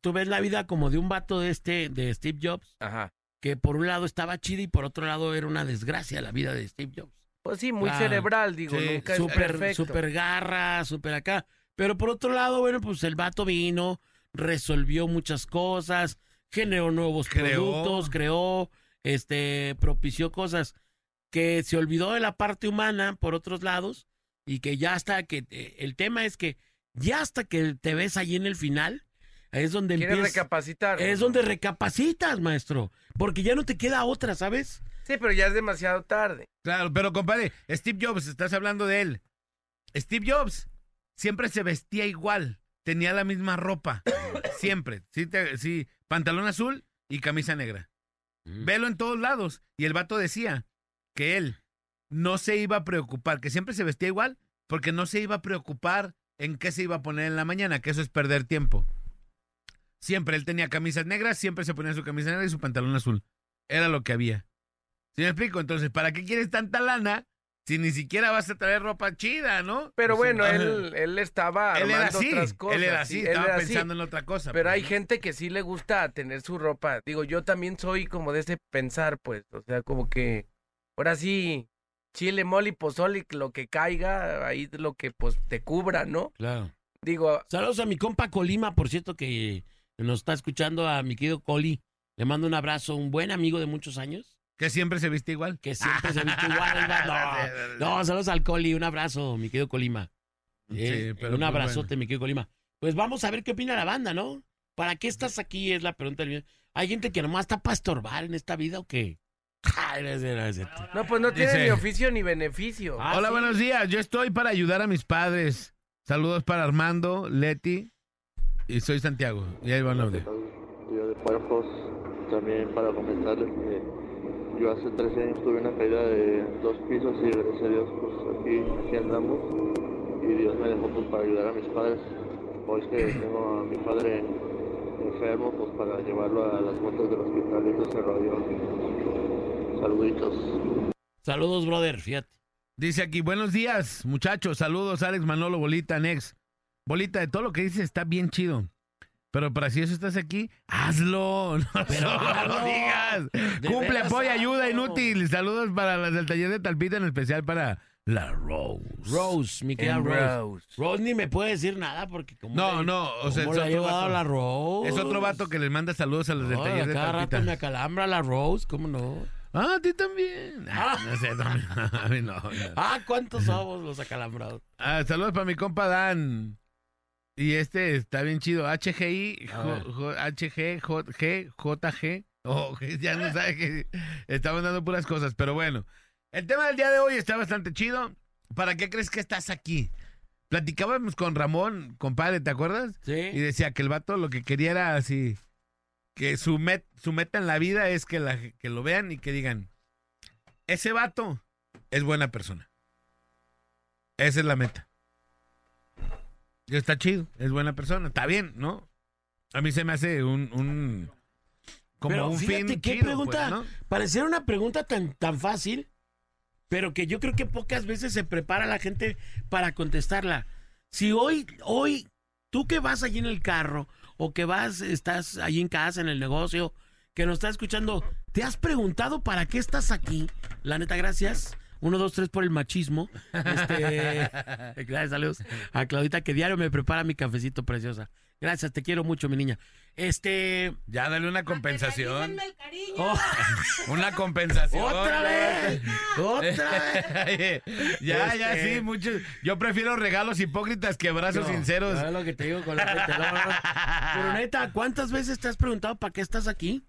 tú ves la vida como de un vato de este, de Steve Jobs, Ajá. que por un lado estaba chido y por otro lado era una desgracia la vida de Steve Jobs. Pues sí, muy Ah, cerebral, digo, sí, nunca es perfecto. súper garra, súper acá. Pero por otro lado, bueno, pues el vato vino, resolvió muchas cosas, generó nuevos Creó. productos, creó, este, propició cosas que se olvidó de la parte humana por otros lados y que ya hasta que eh, el tema es que ya hasta que te ves allí en el final es donde Quieres empiezas recapacitar. es ¿no? donde recapacitas, maestro, porque ya no te queda otra, ¿sabes? Sí, pero ya es demasiado tarde. claro, pero compadre, Steve Jobs, estás hablando de él. Steve Jobs siempre se vestía igual, tenía la misma ropa, [coughs] siempre. Sí, te- sí, pantalón azul y camisa negra. Velo en todos lados. Y el vato decía que él no se iba a preocupar, que siempre se vestía igual, porque no se iba a preocupar en qué se iba a poner en la mañana, que eso es perder tiempo. Siempre él tenía camisas negras, siempre se ponía su camisa negra y su pantalón azul. Era lo que había. ¿Sí me explico? Entonces, ¿para qué quieres tanta lana si ni siquiera vas a traer ropa chida, no? Pero Sí. bueno, él, él estaba Él era así, otras cosas. él era así, sí, él estaba era así. pensando en otra cosa. Pero pues, hay gente que sí le gusta tener su ropa. Digo, yo también soy como de ese pensar, pues. O sea, como que ahora sí, chile, mole y pozole, lo que caiga, ahí lo que pues te cubra, ¿no? Claro. Digo, Saludos a mi compa Colima, por cierto, que nos está escuchando a mi querido Coli. Le mando un abrazo, un buen amigo de muchos años, Que siempre se viste igual. que siempre se ha visto igual. [laughs] No, no, saludos al Coli, un abrazo, mi querido Colima. Eh, Sí, pero un abrazote, bueno. mi querido Colima. Pues vamos a ver qué opina la banda, ¿no? ¿Para qué estás aquí? Es la pregunta del millón. ¿Hay gente que nomás está para estorbar en esta vida o qué? [laughs] Ay, no pues no tiene Dice- ni oficio ni beneficio. Ah, Hola, sí. buenos días. Yo estoy para ayudar a mis padres. Saludos para Armando, Leti Y soy Santiago. Y ahí va el audio. Día de también para comentarles que yo hace 13 años tuve una caída de dos pisos y gracias a Dios pues aquí, aquí andamos y Dios me dejó pues para ayudar a mis padres. Hoy es que tengo a mi padre enfermo pues para llevarlo a las vueltas del hospital y todo ese rollo. Saluditos. Saludos, brother, fíjate. Dice aquí, buenos días, muchachos. Saludos, Alex Manolo, Bolita, Nex. Bolita, de todo lo que dices está bien chido. Pero para si eso estás aquí, hazlo. [laughs] No Pero solo lo digas. Cumple, apoya, ayuda, inútil. Saludos para las del taller de Talpita, en especial para la Rose. Rose, mi querida Rose. Rose. Rose ni me puede decir nada porque como No, le- no, o sea, ¿cómo es le ha otro llevado vato. la Rose? Es otro vato que les manda saludos a los del No, taller de cada Talpita. rato me acalambra la Rose, ¿cómo no? Ah, a ti también. Ah, no sé, [laughs] no, a mí no. no. Ah, ¿cuántos somos los acalambrados? Ah, saludos para mi compa Dan. Y este está bien chido. HGI, HG, J- G, JG. Oh, [laughs] ya no sabe que estamos dando puras cosas, pero bueno. El tema del día de hoy está bastante chido. ¿Para qué crees que estás aquí? Platicábamos con Ramón, compadre, ¿te acuerdas? Sí. Y decía que el vato lo que quería era así, que su, met- su meta en la vida es que, la, que lo vean y que digan, ese vato es buena persona. Esa es la meta. Está chido, es buena persona, está bien, ¿no? A mí se me hace un, un como Pero un fíjate fin qué chido, pregunta, pues, ¿no? pareciera una pregunta tan, tan fácil, pero que yo creo que pocas veces se prepara la gente para contestarla. Si hoy, hoy, tú que vas allí en el carro, o que vas, estás allí en casa, en el negocio, que nos estás escuchando, ¿te has preguntado para qué estás aquí? La neta, gracias. Uno, dos, tres por el machismo. Este, [laughs] gracias, saludos. A Claudita que diario me prepara mi cafecito preciosa. Gracias, te quiero mucho, mi niña. Este. Ya dale una compensación. Oh, [laughs] Una compensación. ¡Otra vez! ¡Otra vez! [laughs] ya, ya, Este- sí, muchos. Yo prefiero regalos hipócritas que abrazos No, sinceros. no es lo que te digo con la gente. no, no, no. Pero neta, ¿cuántas veces te has preguntado para qué estás aquí?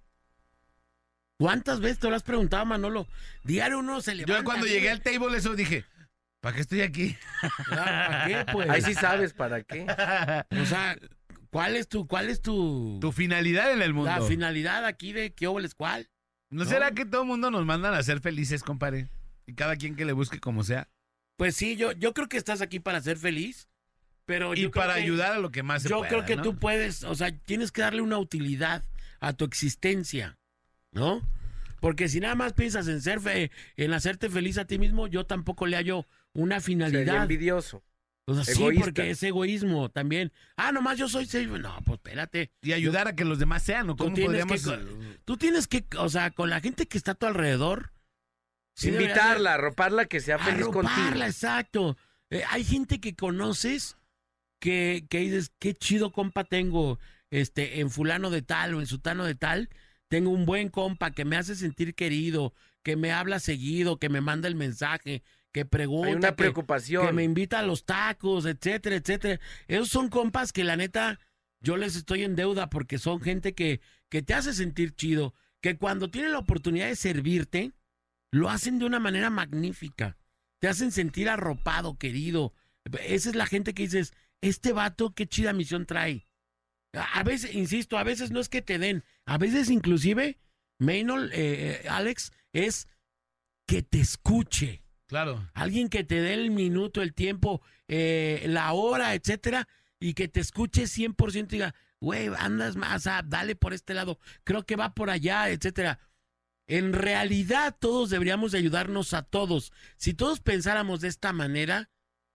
¿Cuántas veces te lo has preguntado, Manolo? Diario uno se levanta. Yo cuando llegué al table eso dije, ¿para qué estoy aquí? ¿Para qué, [laughs] pues? Ahí sí sabes para qué. [laughs] O sea, ¿cuál es tu, cuál es tu, Tu finalidad en el mundo. la finalidad aquí de qué óboles cuál? ¿No, ¿no? será que todo el mundo nos mandan a ser felices, compadre? Y cada quien que le busque como sea. Pues sí, yo, yo creo que estás aquí para ser feliz, pero Y yo creo para que- ayudar a lo que más se Yo pueda, creo que ¿no? tú puedes, o sea, tienes que darle una utilidad a tu existencia, ¿no? Porque si nada más piensas en ser fe- en hacerte feliz a ti mismo, yo tampoco le hallo una Sería finalidad. envidioso. O sea, sí, egoísta. porque es egoísmo también. Ah, nomás yo soy safe. No, pues espérate. Y ayudar a que los demás sean, ¿o Tú cómo tienes podríamos...? que- Tú tienes que, o sea, con la gente que está a tu alrededor. sí Invitarla, arroparla que sea feliz Arroparla, contigo. exacto. Eh, hay gente que conoces que, que dices, qué chido compa tengo este, en fulano de tal o en sutano de tal. Tengo un buen compa que me hace sentir querido, que me habla seguido, que me manda el mensaje, que pregunta. Hay una que- preocupación. que me invita a los tacos, etcétera, etcétera. Esos son compas que la neta yo les estoy en deuda porque son gente que, que te hace sentir chido, que cuando tienen la oportunidad de servirte, lo hacen de una manera magnífica. Te hacen sentir arropado, querido. Esa es la gente que dices, este vato, qué chida misión trae. A veces, insisto, a veces no es que te den, a veces inclusive, Maynol, eh, eh, Alex, es que te escuche. Claro. Alguien que te dé el minuto, el tiempo, eh, la hora, etcétera, y que te escuche 100% y diga, güey, andas más, ah, dale por este lado, creo que va por allá, etcétera. En realidad, todos deberíamos de ayudarnos a todos. Si todos pensáramos de esta manera,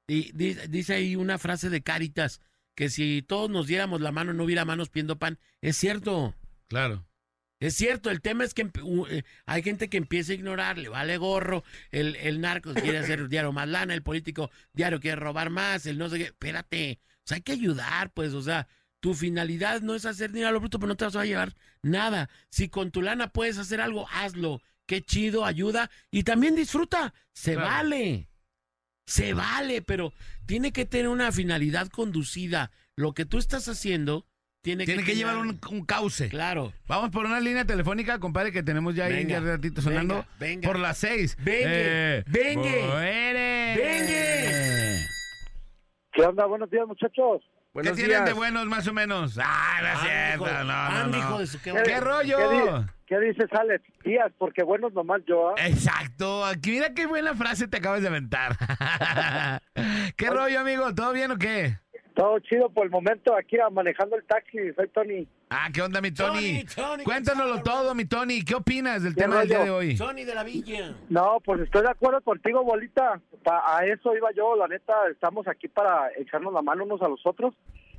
y di- dice ahí una frase de Caritas, que si todos nos diéramos la mano no hubiera manos pidiendo pan. Es cierto. Claro. Es cierto, el tema es que eh, hay gente que empieza a ignorar, le vale gorro, el, el narco quiere hacer [laughs] diario más lana, el político diario quiere robar más, el no sé qué, espérate, o sea, hay que ayudar, pues, o sea, tu finalidad no es hacer dinero a lo bruto, pero no te vas a llevar nada. Si con tu lana puedes hacer algo, hazlo, qué chido, ayuda y también disfruta, se Claro. vale, se vale, pero tiene que tener una finalidad conducida, lo que tú estás haciendo tiene, Tiene que llevar un, un cauce. Claro. Vamos por una línea telefónica, compadre, que tenemos ya ahí un ratito sonando. venga, venga. Por las seis. Vengue, Eh, vengue. ¿Qué onda? Buenos días, muchachos. ¿Qué Buenos tienen de días. buenos más o menos? Ah, no es cierto, no, no, Ande, no. hijo de su- qué ¿Qué, bueno. rollo? ¿Qué, di- qué dices, Alex? Días, porque buenos nomás yo. ¿ah? Exacto, aquí mira qué buena frase te acabas de aventar. [laughs] ¿Qué rollo, amigo? ¿Todo bien o qué? Todo chido por el momento, aquí ah, manejando el taxi, soy Tony. Ah, ¿qué onda, mi Tony? Tony, Tony, Cuéntanoslo todo, mi Tony. ¿Qué opinas del ¿Qué tema del día de hoy? Sony de la Villa. No, pues estoy de acuerdo contigo, bolita. Pa- a eso iba yo, la neta, estamos aquí para echarnos la mano unos a los otros.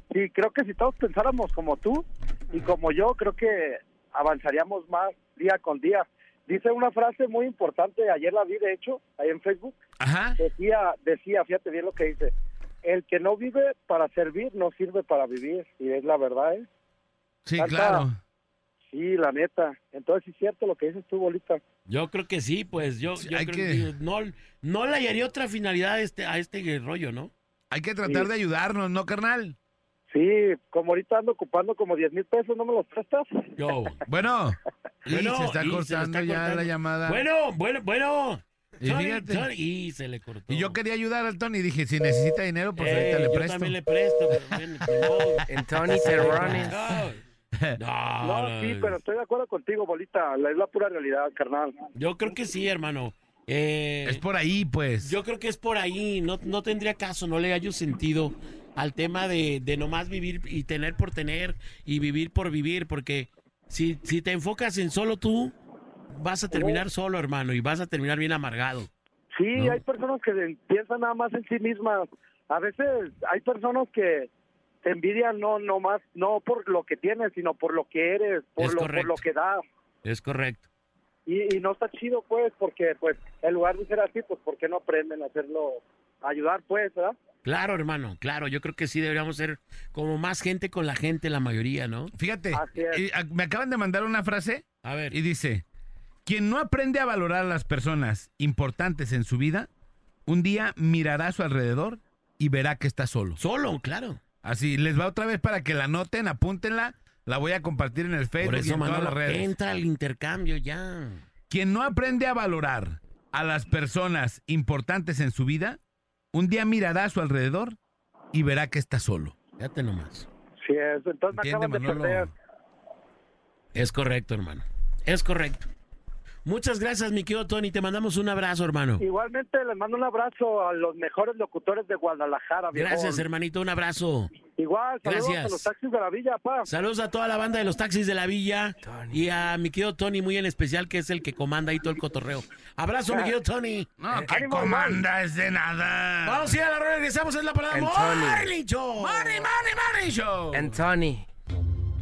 Y creo que si todos pensáramos como tú y como yo, creo que avanzaríamos más día con día. Dice una frase muy importante, ayer la vi de hecho, ahí en Facebook. Ajá. Decía, decía, fíjate bien lo que dice. El que no vive para servir no sirve para vivir. Y es la verdad, ¿eh? Sí, Tanta- claro. Sí, la neta. Entonces sí es cierto lo que dices tú, bolita. Yo creo que sí, pues yo, yo hay creo que- que no, no le hallaría otra finalidad a este, a este rollo, ¿no? Hay que tratar Sí. de ayudarnos, ¿no, carnal? Sí, como ahorita ando ocupando como 10 mil pesos, ¿no me los prestas? Yo. [laughs] Bueno, y Bueno, se está y se cortando está ya cortando. la llamada. Bueno, bueno, bueno. Y Tony, fíjate. Tony, y se le cortó. Y yo quería ayudar al Tony. Dije, si necesita dinero, pues Eh, ahorita le yo presto. también le presto. pero. [laughs] En Tony. No, No, no, sí, pero estoy de acuerdo contigo, bolita. La- Es la pura realidad, carnal. Yo creo que sí, hermano. Eh, Es por ahí, pues. Yo creo que es por ahí. No, no tendría caso, no le hallo sentido al tema de, de nomás vivir y tener por tener y vivir por vivir, porque si, si te enfocas en solo tú, vas a terminar solo, hermano, y vas a terminar bien amargado. Sí, No. hay personas que piensan nada más en sí mismas. A veces hay personas que te envidian no no más no por lo que tienes, sino por lo que eres, por, lo, por lo que das. Es correcto. Y, y no está chido, pues, porque pues en lugar de ser así, pues, ¿por qué no aprenden a hacerlo, a ayudar, pues, verdad? Claro, hermano, claro. Yo creo que sí deberíamos ser como más gente con la gente, la mayoría, ¿no? Fíjate, eh, me acaban de mandar una frase A ver. y dice, quien no aprende a valorar a las personas importantes en su vida, un día mirará a su alrededor y verá que está solo. Solo, claro. Así, les va otra vez para que la anoten, apúntenla, la voy a compartir en el Facebook Por y en todas las redes. entra al intercambio ya. Quien no aprende a valorar a las personas importantes en su vida, un día mirará a su alrededor y verá que está solo. Fíjate nomás. Sí, es. Entonces me acaban de perder. Es correcto, hermano. Es correcto. Muchas gracias, mi querido Tony. Te mandamos un abrazo, hermano. Igualmente les mando un abrazo a los mejores locutores de Guadalajara. viejón. Gracias, hermanito. Un abrazo. Igual, saludos Gracias. a los taxis de la villa, pa. Saludos a toda la banda de los taxis de la villa y a mi querido Tony, muy en especial, que es el que comanda ahí todo el cotorreo. Abrazo, mi querido Tony. No, que ánimo, comanda es de nada. Vamos a ir a la rueda, regresamos, es la And Tony. Morning Show. Money, money, money show. En Tony.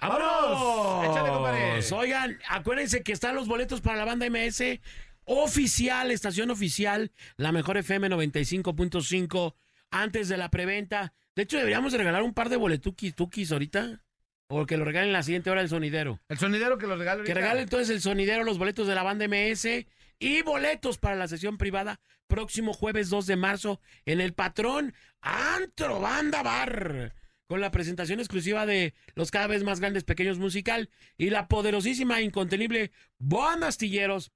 ¡Vámonos! Échale, compadre. Oigan, acuérdense que están los boletos para la banda MS oficial, estación oficial, la mejor FM 95.5, antes de la preventa. De hecho, deberíamos de regalar un par de boletuquis tuquis ahorita. O que lo regalen la siguiente hora del sonidero. El sonidero que los regale Que regale entonces el sonidero, los boletos de la banda MS y boletos para la sesión privada próximo jueves 2 de marzo en el patrón Antro Banda Bar. Con la presentación exclusiva de los cada vez más grandes pequeños musical y la poderosísima e incontenible Banda Astilleros.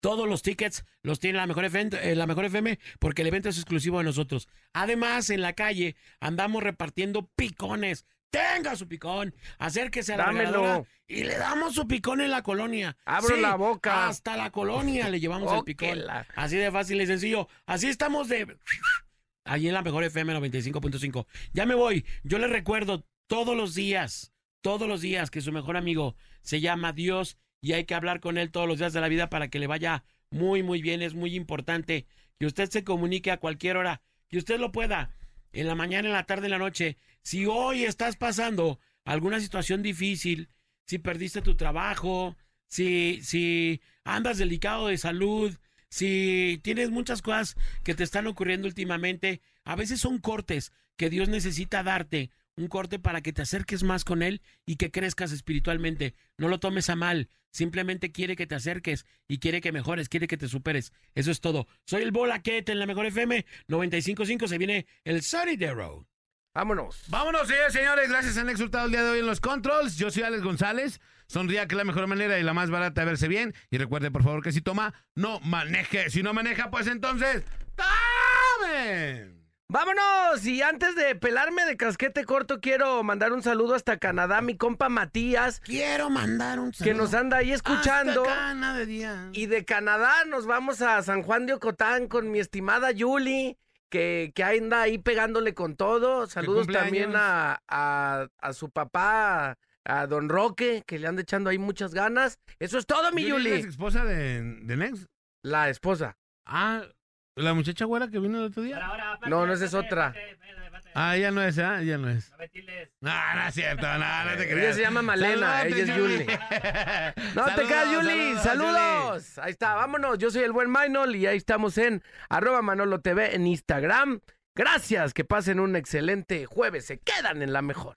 Todos los tickets los tiene la mejor, FM, eh, la mejor FM porque el evento es exclusivo de nosotros. Además, en la calle andamos repartiendo picones. Tenga su picón, acérquese a la regaladora y le damos su picón en la colonia. Abro Sí, la boca. Hasta la colonia le llevamos el picón. Así de fácil y sencillo. Así estamos de... Allí en la mejor FM 95.5. Ya me voy. Yo les recuerdo todos los días, todos los días que su mejor amigo se llama Dios y hay que hablar con él todos los días de la vida para que le vaya muy, muy bien. Es muy importante que usted se comunique a cualquier hora, que usted lo pueda, en la mañana, en la tarde, en la noche. Si hoy estás pasando alguna situación difícil, si perdiste tu trabajo, si, si andas delicado de salud, si tienes muchas cosas que te están ocurriendo últimamente, a veces son cortes que Dios necesita darte un corte para que te acerques más con él y que crezcas espiritualmente. No lo tomes a mal, simplemente quiere que te acerques y quiere que mejores, quiere que te superes. Eso es todo. Soy el Bolaquete en la mejor FM 955. Se viene el Sonidero. Vámonos. Vámonos, señores, señores. Gracias, han exultado el día de hoy en los controls. Yo soy Alex González. Sonría que es la mejor manera y la más barata de verse bien. Y recuerde, por favor, que si toma, no maneje. Si no maneja, pues entonces, ¡tome! Vámonos, y antes de pelarme de casquete corto, quiero mandar un saludo hasta Canadá, mi compa Matías. Quiero mandar un Que nos anda ahí escuchando. Hasta de día. Y de Canadá nos vamos a San Juan de Ocotán con mi estimada Yuli, que, que anda ahí pegándole con todo. Saludos también a, a, a su papá, a don Roque, que le anda echando ahí muchas ganas. Eso es todo, mi ¿Yuli es esposa de, de Nex? La esposa. Ah, la muchacha güera que vino el otro día. No, no, esa es otra. Ah, ella no es, ¿ah? Ella no es. No, no es cierto, no, no te creas. Ella se llama Malena, ella es Yuli. [laughs] No te creas, Yuli. Saludos. Ahí está, vámonos. Yo soy el buen Maynol y ahí estamos en arroba Manolo TV en Instagram. Gracias, que pasen un excelente jueves. Se quedan en la mejor.